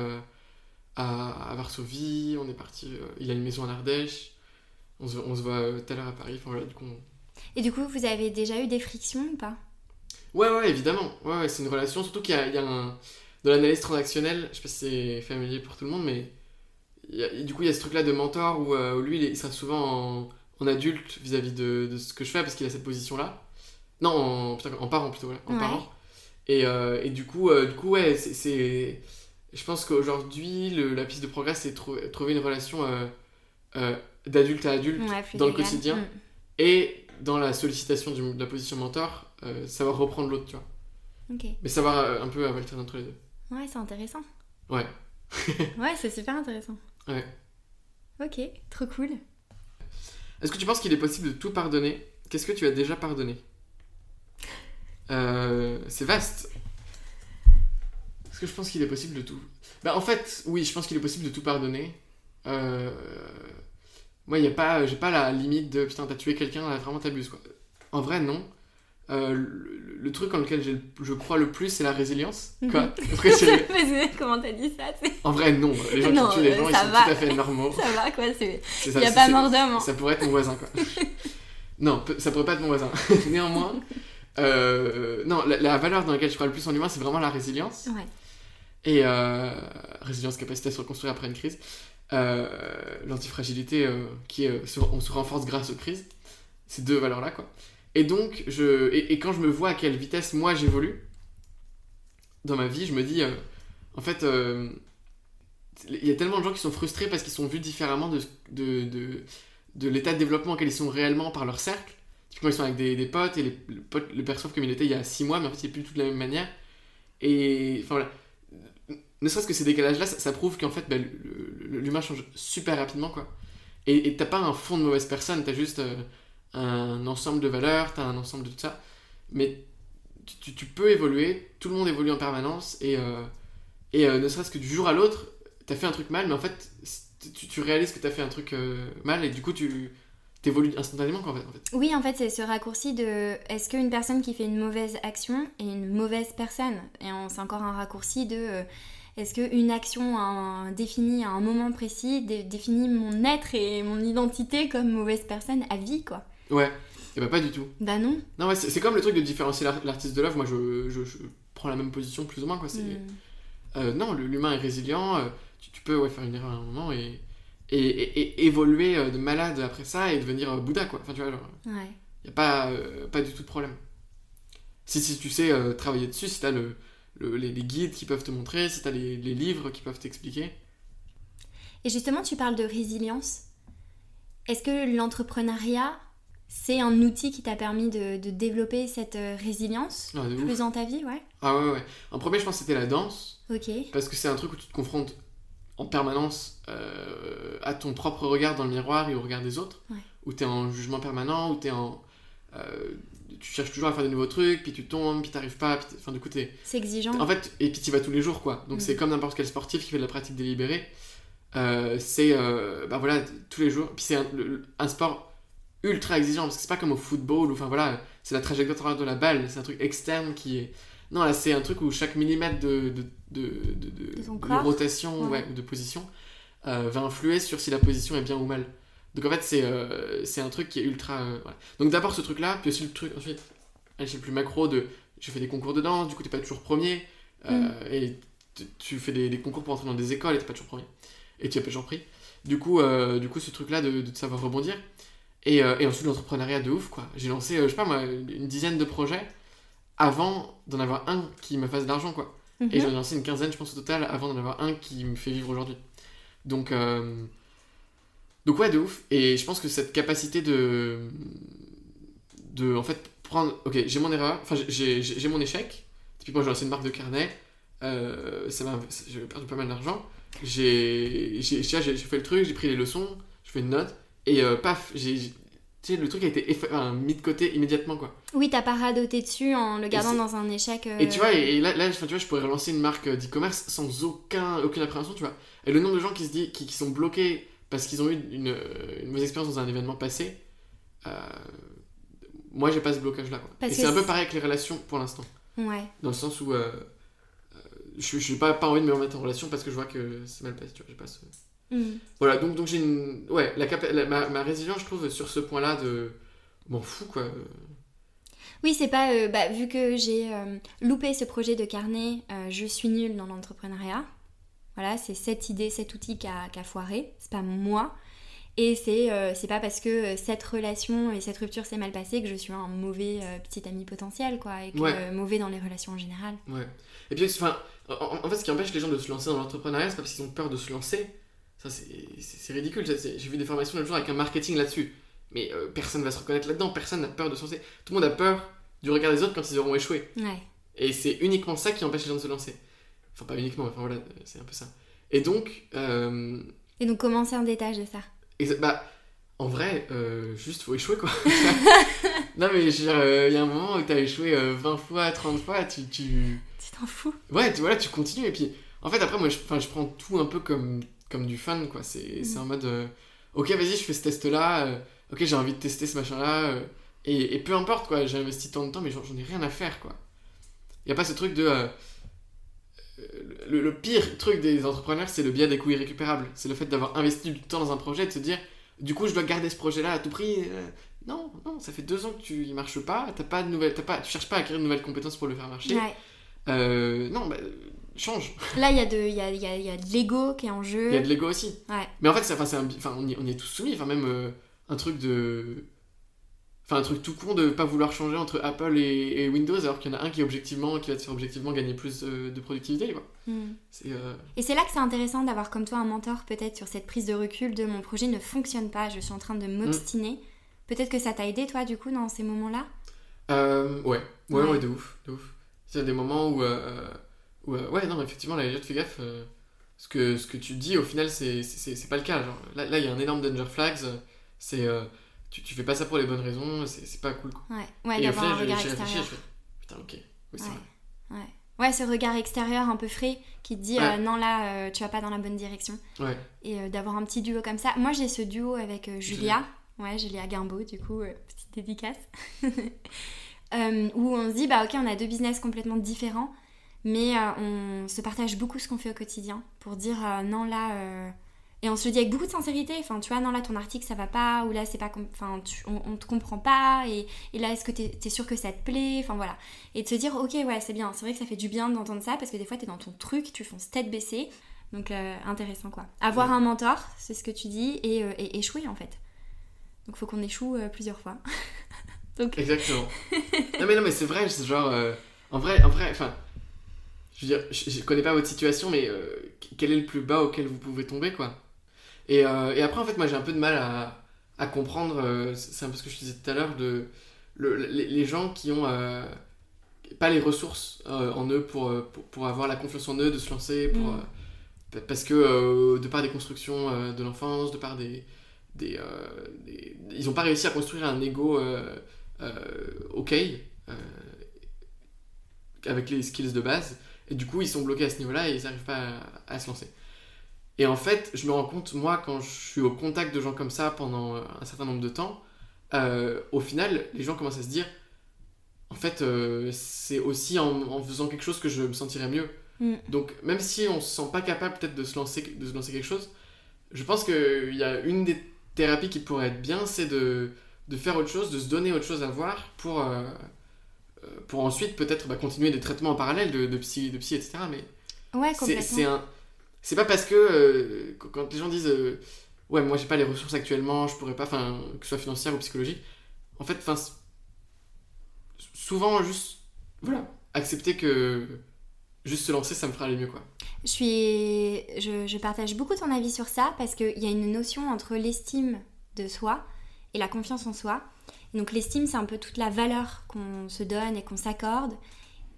[SPEAKER 2] à, Varsovie. On est parti. il a une maison en Ardèche. On se, on se voit tout à l'heure à Paris. Enfin, voilà, du coup.
[SPEAKER 1] Et du coup, vous avez déjà eu des frictions ou pas?
[SPEAKER 2] Ouais, ouais, évidemment. Ouais, ouais c'est une relation. Surtout qu'il y a, il y a un. De l'analyse transactionnelle, je sais pas si c'est familier pour tout le monde, mais. du coup, il y a ce truc-là de mentor où, euh, lui, il, sera souvent en, adulte vis-à-vis de, de, ce que je fais parce qu'il a cette position-là. Non, en, putain, en parent plutôt, en parent. Et, euh, et, du coup, euh, du coup ouais, c'est. Je pense qu'aujourd'hui, la piste de progrès, c'est trouver une relation d'adulte à adulte dans le quotidien. Mm. Et dans la sollicitation de la position mentor, euh, savoir reprendre l'autre, tu vois. Mais savoir euh, un peu alterner entre les deux.
[SPEAKER 1] Ouais, c'est intéressant.
[SPEAKER 2] Ouais.
[SPEAKER 1] ouais, c'est super intéressant.
[SPEAKER 2] Ouais.
[SPEAKER 1] Ok, trop cool.
[SPEAKER 2] Est-ce que tu penses qu'il est possible de tout pardonner? Qu'est-ce que tu as déjà pardonné? Euh, C'est vaste. Est-ce que je pense qu'il est possible de tout Bah en fait, oui, je pense qu'il est possible de tout pardonner. Euh... Moi, y a pas, j'ai pas la limite de putain, t'as tué quelqu'un, vraiment t'abuses quoi. En vrai, non. Euh, le, truc en lequel je crois le plus, c'est la résilience.
[SPEAKER 1] Mhm. Quoi Comment t'as dit ça
[SPEAKER 2] En vrai, non. Les gens qui tuent les gens, ils sont tout à fait normaux.
[SPEAKER 1] ça va, quoi. Il n'y a pas mort d'homme.
[SPEAKER 2] Ça pourrait être mon voisin, quoi. non, ça pourrait pas être mon voisin. Néanmoins, euh, non, la, valeur dans laquelle je crois le plus en humain, c'est vraiment la résilience.
[SPEAKER 1] Ouais.
[SPEAKER 2] Et euh, résilience, capacité à se reconstruire après une crise. L'antifragilité, qui est, on se renforce grâce aux crises. Ces deux valeurs-là, quoi. Et donc, je, et, quand je me vois à quelle vitesse moi j'évolue dans ma vie, je me dis, euh, en fait, euh, il y a tellement de gens qui sont frustrés parce qu'ils sont vus différemment de, de, de, de l'état de développement auquel ils sont réellement par leur cercle. Typiquement, ils sont avec des, potes et les, potes le perçoivent comme il était il y a 6 mois, mais en fait, c'est plus de la même manière. Et enfin voilà. Ne serait-ce que ces décalages-là, ça, prouve qu'en fait, ben, l'humain change super rapidement, quoi. Et t'as pas un fond de mauvaise personne, t'as juste. Euh, un ensemble de valeurs, tu as un ensemble de tout ça. Mais tu, peux évoluer, tout le monde évolue en permanence, et, euh, et euh, ne serait-ce que du jour à l'autre, tu as fait un truc mal, mais en fait, tu, réalises que tu as fait un truc mal, et du coup, tu évolues instantanément en fait, en fait.
[SPEAKER 1] Oui, en fait, c'est ce raccourci de est-ce qu'une personne qui fait une mauvaise action est une mauvaise personne? Et c'est encore un raccourci de est-ce qu'une action définie à un moment précis définit mon être et mon identité comme mauvaise personne à vie, quoi?
[SPEAKER 2] Ouais, et bah pas du tout.
[SPEAKER 1] Bah non.
[SPEAKER 2] Non, ouais, c'est comme le truc de différencier l'artiste de l'œuvre. Moi, je, je, prends la même position plus ou moins, quoi. Hmm. non, l'humain est résilient, tu, peux faire une erreur à un moment et, et, évoluer de malade après ça et devenir Bouddha, quoi. Enfin, tu vois, genre. Il n'y a pas, pas du tout de problème. Si, si tu sais travailler dessus, si tu as le, les, guides qui peuvent te montrer, si tu as les, les livres qui peuvent t'expliquer.
[SPEAKER 1] Et justement, tu parles de résilience. Est-ce que l'entrepreneuriat, c'est un outil qui t'a permis de, développer cette euh, résilience ah, plus dans ta vie, ouais?
[SPEAKER 2] Ah ouais, ouais. En premier, je pense que c'était la danse.
[SPEAKER 1] Ok.
[SPEAKER 2] Parce que c'est un truc où tu te confrontes en permanence euh, à ton propre regard dans le miroir et au regard des autres. Ouais. Où tu es en jugement permanent, où tu es en... Euh, tu cherches toujours à faire des nouveaux trucs, puis tu tombes, puis t'arrives pas, puis enfin du coup
[SPEAKER 1] C'est exigeant.
[SPEAKER 2] En fait, et puis tu vas tous les jours, quoi. Donc mm. c'est comme n'importe quel sportif qui fait de la pratique délibérée. Euh, c'est euh, bah voilà tous les jours puis c'est un, sport ultra exigeant parce que c'est pas comme au football ou enfin voilà c'est la trajectoire de la balle c'est un truc externe qui est non là c'est un truc où chaque millimètre de, de, de, de, rotation ouais. de position euh, va influer sur si la position est bien ou mal donc en fait c'est c'est un truc qui est ultra donc d'abord ce truc là puis aussi le truc ensuite c'est plus macro de je fais des concours de danse du coup t'es pas toujours premier mm. et tu fais des, des, concours pour entrer dans des écoles et t'es pas toujours premier et tu as j'en prie. Du coup, euh, du coup, ce truc-là de, de, savoir rebondir. Et, euh, et ensuite, l'entrepreneuriat de ouf, quoi. J'ai lancé, euh, je sais pas moi, une dizaine de projets avant d'en avoir un qui me fasse de l'argent, quoi. Et mhm. j'en ai lancé une quinzaine, je pense, au total, avant d'en avoir un qui me fait vivre aujourd'hui. Donc, donc ouais, de ouf. Et je pense que cette capacité de, de en fait, prendre, ok, j'ai mon erreur, enfin, j'ai mon échec. Typiquement, j'ai lancé une marque de carnet. ça m'a, j'ai perdu pas mal d'argent j'ai fait le truc, j'ai pris les leçons, je fais une note, et euh, paf, j'ai tu sais, le truc a été mis de côté immédiatement, quoi.
[SPEAKER 1] Oui, t'as pas radoté dessus en le gardant dans un échec.
[SPEAKER 2] Et tu vois, et, là, là tu vois, je pourrais relancer une marque euh, d'e-commerce sans aucun, aucune appréhension, tu vois. Et le nombre de gens qui se dit, qui, sont bloqués parce qu'ils ont eu une, une, mauvaise expérience dans un événement passé, euh, moi, j'ai pas ce blocage-là, et c'est un peu pareil avec les relations pour l'instant.
[SPEAKER 1] Ouais.
[SPEAKER 2] Dans le sens où je n'ai pas, pas envie de me remettre en relation parce que je vois que c'est mal passé, tu vois, pas ce... Mm. Voilà, donc, donc j'ai une... Ouais, la, ma, ma, résilience, je trouve, sur ce point-là de... M'en fous, quoi.
[SPEAKER 1] Oui, c'est pas... Euh, bah, vu que j'ai euh, loupé ce projet de carnet, euh, je suis nulle dans l'entrepreneuriat. Voilà, c'est cette idée, cet outil qui a, qui a foiré. C'est pas moi. Et c'est c'est pas parce que cette relation et cette rupture s'est mal passée que je suis un mauvais petit ami potentiel, quoi. Et que mauvais dans les relations en général.
[SPEAKER 2] Ouais. Et puis, enfin en, fait, ce qui empêche les gens de se lancer dans l'entrepreneuriat, c'est pas parce qu'ils ont peur de se lancer. Ça, c'est ridicule. J'ai vu des formations l'autre jour avec un marketing là-dessus. Mais euh, personne va se reconnaître là-dedans. Personne n'a peur de se lancer. Tout le monde a peur du regard des autres quand ils auront échoué. Et c'est uniquement ça qui empêche les gens de se lancer. Enfin, pas uniquement, enfin voilà, c'est un peu ça. Et donc. Euh...
[SPEAKER 1] Et donc, comment c'est un détail de ça
[SPEAKER 2] Bah, en vrai, euh, juste faut échouer quoi. non, mais il euh, y a un moment où t'as échoué 20 fois, 30 fois, tu. tu
[SPEAKER 1] t'en fous?
[SPEAKER 2] Ouais, tu, voilà, tu continues. Et puis, en fait, après, moi, je, je prends tout un peu comme, comme du fun, quoi. C'est mm. en mode, euh, ok, vas-y, je fais ce test-là. Euh, ok, j'ai envie de tester ce machin-là. Euh, et, et, peu importe, quoi. J'ai investi tant de temps, mais j'en ai rien à faire, quoi. Il a pas ce truc de. Le, le, pire truc des entrepreneurs, c'est le biais des coûts irrécupérables. C'est le fait d'avoir investi du temps dans un projet et de se dire, du coup, je dois garder ce projet-là à tout prix. non, non, ça fait deux ans que tu y marches pas. T'as pas de nouvelles, as pas, tu cherches pas à acquérir de nouvelles compétences pour le faire marcher. Ouais. Euh, non, bah, change.
[SPEAKER 1] Là, il y, a de, y, a, y, a, y a de l'ego qui est en jeu.
[SPEAKER 2] Il y a de l'ego aussi. Ouais. Mais en fait, ça, un, enfin, on, y, on est tous soumis. Enfin, même euh, un truc de. Enfin, un truc tout con de pas vouloir changer entre Apple et, Windows alors qu'il y en a un qui, objectivement, qui va te faire objectivement gagner plus de, productivité. Quoi. Hmm.
[SPEAKER 1] Euh, et c'est là que c'est intéressant d'avoir comme toi un mentor peut-être sur cette prise de recul de mon projet ne fonctionne pas, je suis en train de m'obstiner. Hmm. Peut-être que ça t'a aidé toi du coup dans ces moments-là?
[SPEAKER 2] Ouais. ouais. Ouais, ouais, de ouf, de ouf. Il y a des moments où. Euh, où euh, ouais, non, effectivement, là, fais gaffe. Euh, ce, que, ce que tu dis, au final, c'est pas le cas. Genre, là, il y a un énorme danger flags. C'est. Tu, tu fais pas ça pour les bonnes raisons, c'est pas cool. Quoi.
[SPEAKER 1] Ouais, ouais d'avoir un regard extérieur.
[SPEAKER 2] putain, ok. Oui,
[SPEAKER 1] c'est ouais. Ouais. ouais, ce regard extérieur un peu frais qui te dit non, là, tu vas pas dans la bonne direction.
[SPEAKER 2] Ouais.
[SPEAKER 1] Et d'avoir un petit duo comme ça. Moi, j'ai ce duo avec Julia. Ouais, Julia Guimbaud, du coup, petite dédicace. Euh, où on se dit, bah ok, on a deux business complètement différents, mais euh, on se partage beaucoup ce qu'on fait au quotidien pour dire, euh, non, là, Et on se le dit avec beaucoup de sincérité. Enfin, tu vois, non, là, ton article, ça va pas. Ou là, c'est pas. Enfin, on, on, te comprend pas. Et, et là, est-ce que t'es es sûr que ça te plaît Enfin, voilà. Et de se dire, ok, ouais, c'est bien. C'est vrai que ça fait du bien d'entendre ça. Parce que des fois, t'es dans ton truc, tu fonces tête baissée. Donc, euh, intéressant, quoi. Avoir un mentor, c'est ce que tu dis. Et, euh, et échouer, en fait. Donc, faut qu'on échoue euh, plusieurs fois.
[SPEAKER 2] Donc... Exactement. non, mais non, mais c'est vrai. C'est genre. en vrai, en vrai, enfin. Je veux dire, je, je, connais pas votre situation, mais quel est le plus bas auquel vous pouvez tomber, quoi? Euh, et, après, en fait, moi j'ai un peu de mal à, à comprendre, euh, c'est un peu ce que je disais tout à l'heure, de le, les, gens qui ont euh, pas les ressources en eux pour, pour, pour, avoir la confiance en eux, de se lancer, pour, mm. parce que de par des constructions de l'enfance, de par des. des, ils n'ont pas réussi à construire un ego ok, avec les skills de base, et du coup ils sont bloqués à ce niveau-là et ils n'arrivent pas à se lancer. Et en fait, je me rends compte, moi, quand je suis au contact de gens comme ça pendant euh, un certain nombre de temps, euh, au final, les gens commencent à se dire, en fait, euh, c'est aussi en, faisant quelque chose que je me sentirais mieux. Mm. Donc, même si on se sent pas capable peut-être de se lancer, de se lancer quelque chose, je pense qu'il y a une des thérapies qui pourrait être bien, c'est de, de, faire autre chose, de se donner autre chose à voir pour, pour ensuite peut-être bah, continuer des traitements en parallèle de, de, psy, de psy, etc. Mais
[SPEAKER 1] ouais,
[SPEAKER 2] c'est un c'est pas parce que euh, quand les gens disent euh, ouais moi j'ai pas les ressources actuellement je pourrais pas enfin que ce soit financière ou psychologique en fait enfin souvent juste voilà accepter que juste se lancer ça me fera aller mieux quoi.
[SPEAKER 1] Je suis je, je partage beaucoup ton avis sur ça parce qu'il y a une notion entre l'estime de soi et la confiance en soi. Donc l'estime c'est un peu toute la valeur qu'on se donne et qu'on s'accorde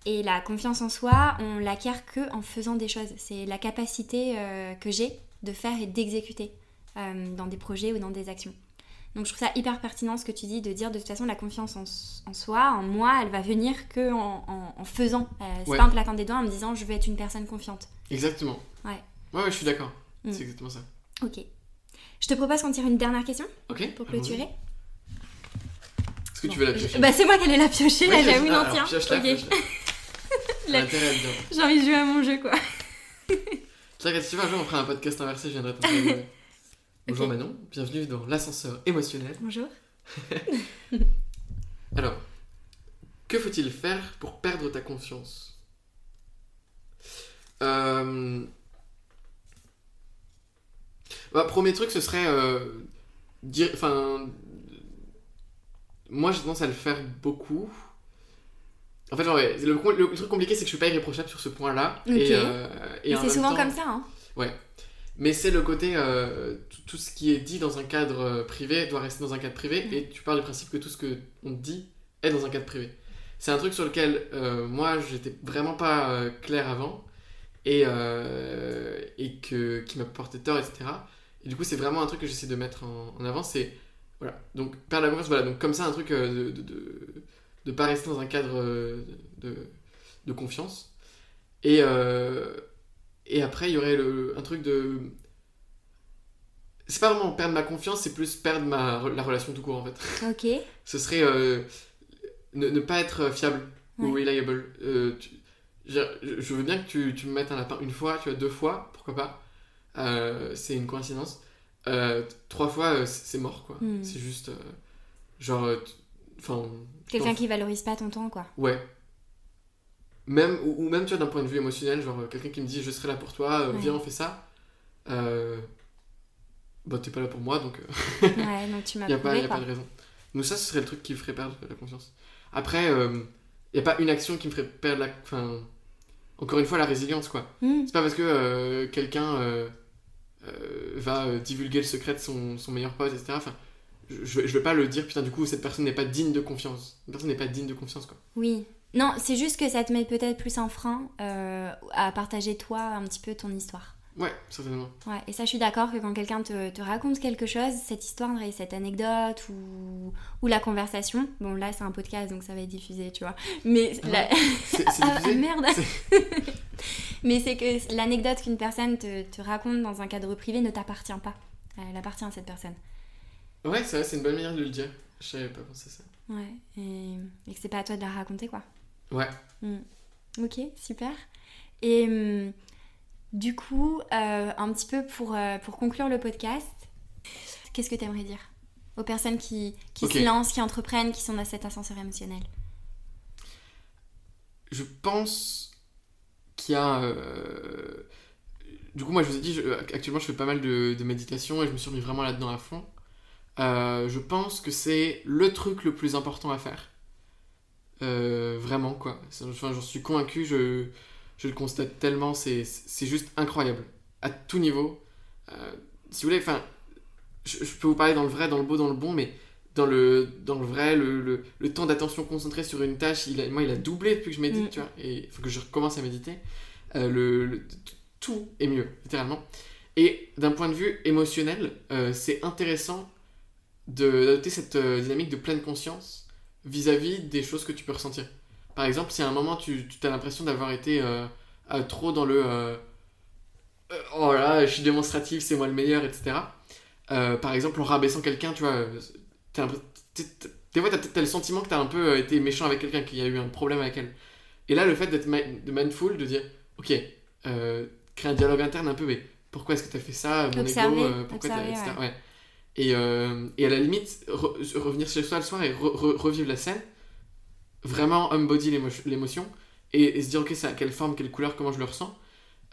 [SPEAKER 1] et la confiance en soi, on l'acquiert que en faisant des choses. C'est la capacité euh, que j'ai de faire et d'exécuter euh, dans des projets ou dans des actions. Donc je trouve ça hyper pertinent ce que tu dis de dire de toute façon la confiance en, soi, en moi, elle va venir que en, en, faisant. Euh, c'est pas en claquant des doigts en me disant je veux être une personne confiante.
[SPEAKER 2] Exactement.
[SPEAKER 1] Ouais.
[SPEAKER 2] Ouais, je suis d'accord. Mm. C'est exactement ça.
[SPEAKER 1] Ok. Je te propose qu'on tire une dernière question.
[SPEAKER 2] Ok.
[SPEAKER 1] Pour clôturer.
[SPEAKER 2] Est-ce que tu veux la piocher
[SPEAKER 1] Bah c'est moi qui allais la piocher, là j'avoue, non tiens. J'ai envie de jouer à mon jeu, quoi.
[SPEAKER 2] Tiens, si tu veux un jour, on fera un podcast inversé, je viendrai t'en Bonjour Manon, bienvenue dans l'ascenseur émotionnel.
[SPEAKER 1] Bonjour.
[SPEAKER 2] Alors, que faut-il faire pour perdre ta confiance? Euh... bah, Premier truc, ce serait euh, dire. Enfin. Moi, j'ai tendance à le faire beaucoup. En fait, genre, le, truc compliqué, c'est que je suis pas irréprochable sur ce point-là.
[SPEAKER 1] Et, euh, c'est souvent comme ça, hein.
[SPEAKER 2] Ouais. Mais c'est le côté, euh, tout, ce qui est dit dans un cadre euh, privé doit rester dans un cadre privé, et tu parles du principe que tout ce que on dit est dans un cadre privé. C'est un truc sur lequel moi, j'étais vraiment pas clair avant, et, et que, qui m'a porté tort, etc. Et du coup, c'est vraiment un truc que j'essaie de mettre en, avant, c'est, voilà, donc perdre la confiance, voilà, donc comme ça, un truc de, de de pas rester dans un cadre euh, de, confiance. Et, euh, et après, il y aurait le, un truc de. C'est pas vraiment perdre ma confiance, c'est plus perdre ma, la relation tout court en fait.
[SPEAKER 1] Ok.
[SPEAKER 2] Ce serait euh, ne, pas être fiable ou reliable. je, veux bien que tu, tu, me mettes un lapin une fois, tu vois, deux fois, pourquoi pas. c'est une coïncidence. trois fois, c'est mort quoi. Hmm. C'est juste. genre. Enfin,
[SPEAKER 1] Quelqu'un qui valorise pas ton temps, quoi.
[SPEAKER 2] Ouais. Même, ou, même, tu vois, d'un point de vue émotionnel, genre euh, quelqu'un qui me dit je serai là pour toi, euh, viens, on fait ça. Euh... Bah, t'es pas là pour moi, donc.
[SPEAKER 1] Euh, ouais, donc tu m'as
[SPEAKER 2] pas, y a pas de raison. Donc, ça, ce serait le truc qui me ferait perdre la confiance. Après, il n'y a pas une action qui me ferait perdre la. Enfin, encore une fois, la résilience, quoi. Hmm. C'est pas parce que quelqu'un va divulguer le secret de son, son meilleur pote, etc. Enfin, je, je vais pas le dire, putain, du coup, cette personne n'est pas digne de confiance. Cette personne n'est pas digne de confiance, quoi.
[SPEAKER 1] Oui. Non, c'est juste que ça te met peut-être plus un frein euh, à partager, toi, un petit peu ton histoire.
[SPEAKER 2] Ouais, certainement.
[SPEAKER 1] Ouais, et ça, je suis d'accord que quand quelqu'un te, te, raconte quelque chose, cette histoire, cette anecdote ou, ou la conversation, bon, là, c'est un podcast, donc ça va être diffusé, tu vois. Mais.
[SPEAKER 2] Ah, la... ah
[SPEAKER 1] merde Mais c'est que l'anecdote qu'une personne te, te raconte dans un cadre privé ne t'appartient pas. Elle appartient à cette personne.
[SPEAKER 2] Ouais, c'est c'est une bonne manière de le dire. Je savais pas penser ça.
[SPEAKER 1] Ouais, et, que c'est pas à toi de la raconter, quoi.
[SPEAKER 2] Ouais.
[SPEAKER 1] Mm. Ok, super. Et hum, Du coup, euh, un petit peu pour, euh, pour conclure le podcast, qu'est-ce que tu aimerais dire aux personnes qui, qui se lancent, qui entreprennent, qui sont dans cet ascenseur émotionnel?
[SPEAKER 2] Je pense qu'il y a... Euh, du coup, moi, je vous ai dit, actuellement, je fais pas mal de, de, méditation et je me suis remis vraiment là-dedans à fond. Je pense que c'est le truc le plus important à faire. vraiment, quoi. Enfin, j'en suis convaincu, je je le constate tellement, c'est juste incroyable. À tout niveau. Euh, si vous voulez, enfin, je, peux vous parler dans le vrai, dans le beau, dans le bon, mais dans le, dans le vrai, le, le, temps d'attention concentré sur une tâche, il a, moi, il a doublé depuis que je médite, mm. tu vois, et il faut que je recommence à méditer. Euh, le, tout est mieux, littéralement. Et d'un point de vue émotionnel, euh, c'est intéressant d'adopter cette dynamique de pleine conscience vis-à-vis -vis des choses que tu peux ressentir. Par exemple, si à un moment tu, tu as l'impression d'avoir été euh, euh, trop dans le euh, oh là, je suis démonstratif, c'est moi le meilleur, etc. par exemple, en rabaissant quelqu'un, tu vois, des fois, tu as, le sentiment que tu as un peu été méchant avec quelqu'un, qu'il y a eu un problème avec elle. Et là, le fait d'être de mindful, de dire, ok, créer un dialogue interne un peu, mais pourquoi est-ce que tu as fait ça, mon ego, pourquoi tu etc. Ouais. Et, et, à la limite, revenir chez soi le soir et revivre la scène, vraiment embody l'émotion et, se dire ok à quelle forme, quelle couleur, comment je le ressens.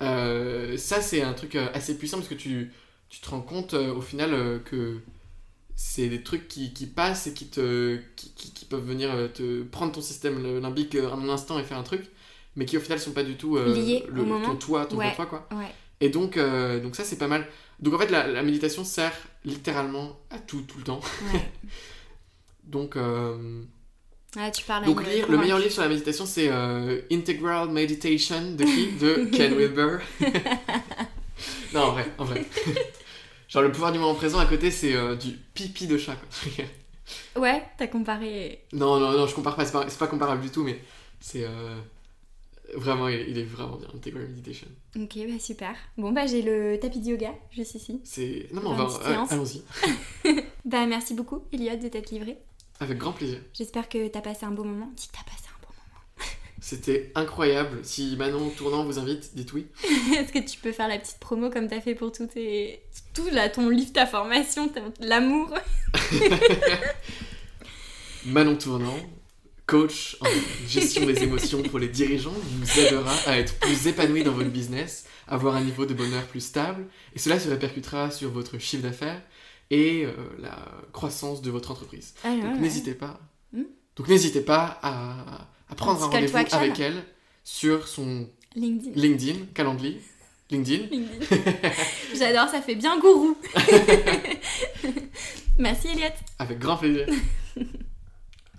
[SPEAKER 2] Euh, ça c'est un truc euh, assez puissant parce que tu, tu te rends compte euh, au final que c'est des trucs qui, qui, passent et qui, te, qui, qui, peuvent venir te prendre ton système limbique en un instant et faire un truc, mais qui au final sont pas du tout
[SPEAKER 1] liés
[SPEAKER 2] le, ton toi, ton toi quoi. Et donc, donc ça c'est pas mal. Donc en fait la, la, méditation sert littéralement à tout, tout le temps. donc
[SPEAKER 1] ah, tu parles
[SPEAKER 2] Donc lire, le meilleur livre sur la méditation, c'est euh, Integral Meditation de qui? De Ken Wilber. non, en vrai, en vrai. Genre le pouvoir du moment présent à côté, c'est euh, du pipi de chat. Quoi.
[SPEAKER 1] ouais, t'as comparé.
[SPEAKER 2] Non, non, non, je compare pas, c'est pas, pas, comparable du tout, mais c'est. Euh, vraiment, il, est vraiment bien, Integral Meditation.
[SPEAKER 1] Ok, bah super. Bon, bah j'ai le tapis de yoga juste ici.
[SPEAKER 2] C'est. Non, mais on va. Allons-y.
[SPEAKER 1] bah merci beaucoup, Eliott, de t'être livré.
[SPEAKER 2] Avec grand plaisir.
[SPEAKER 1] J'espère que t'as passé un bon moment. Dis que t'as passé un bon moment.
[SPEAKER 2] C'était incroyable. Si Manon Tournant vous invite, dites oui.
[SPEAKER 1] Est-ce que tu peux faire la petite promo comme t'as fait pour tout, tes... tout là, ton livre, ta formation, l'amour?
[SPEAKER 2] Manon Tournant, coach en gestion des émotions pour les dirigeants, vous aidera à être plus épanoui dans votre business, avoir un niveau de bonheur plus stable, et cela se répercutera sur votre chiffre d'affaires et euh, la croissance de votre entreprise. Ah, Donc n'hésitez pas. Hmm? Donc n'hésitez pas à, à prendre un, rendez-vous avec elle sur son
[SPEAKER 1] LinkedIn,
[SPEAKER 2] LinkedIn Calendly. LinkedIn. LinkedIn.
[SPEAKER 1] J'adore, ça fait bien gourou. Merci Elliot.
[SPEAKER 2] Avec grand plaisir.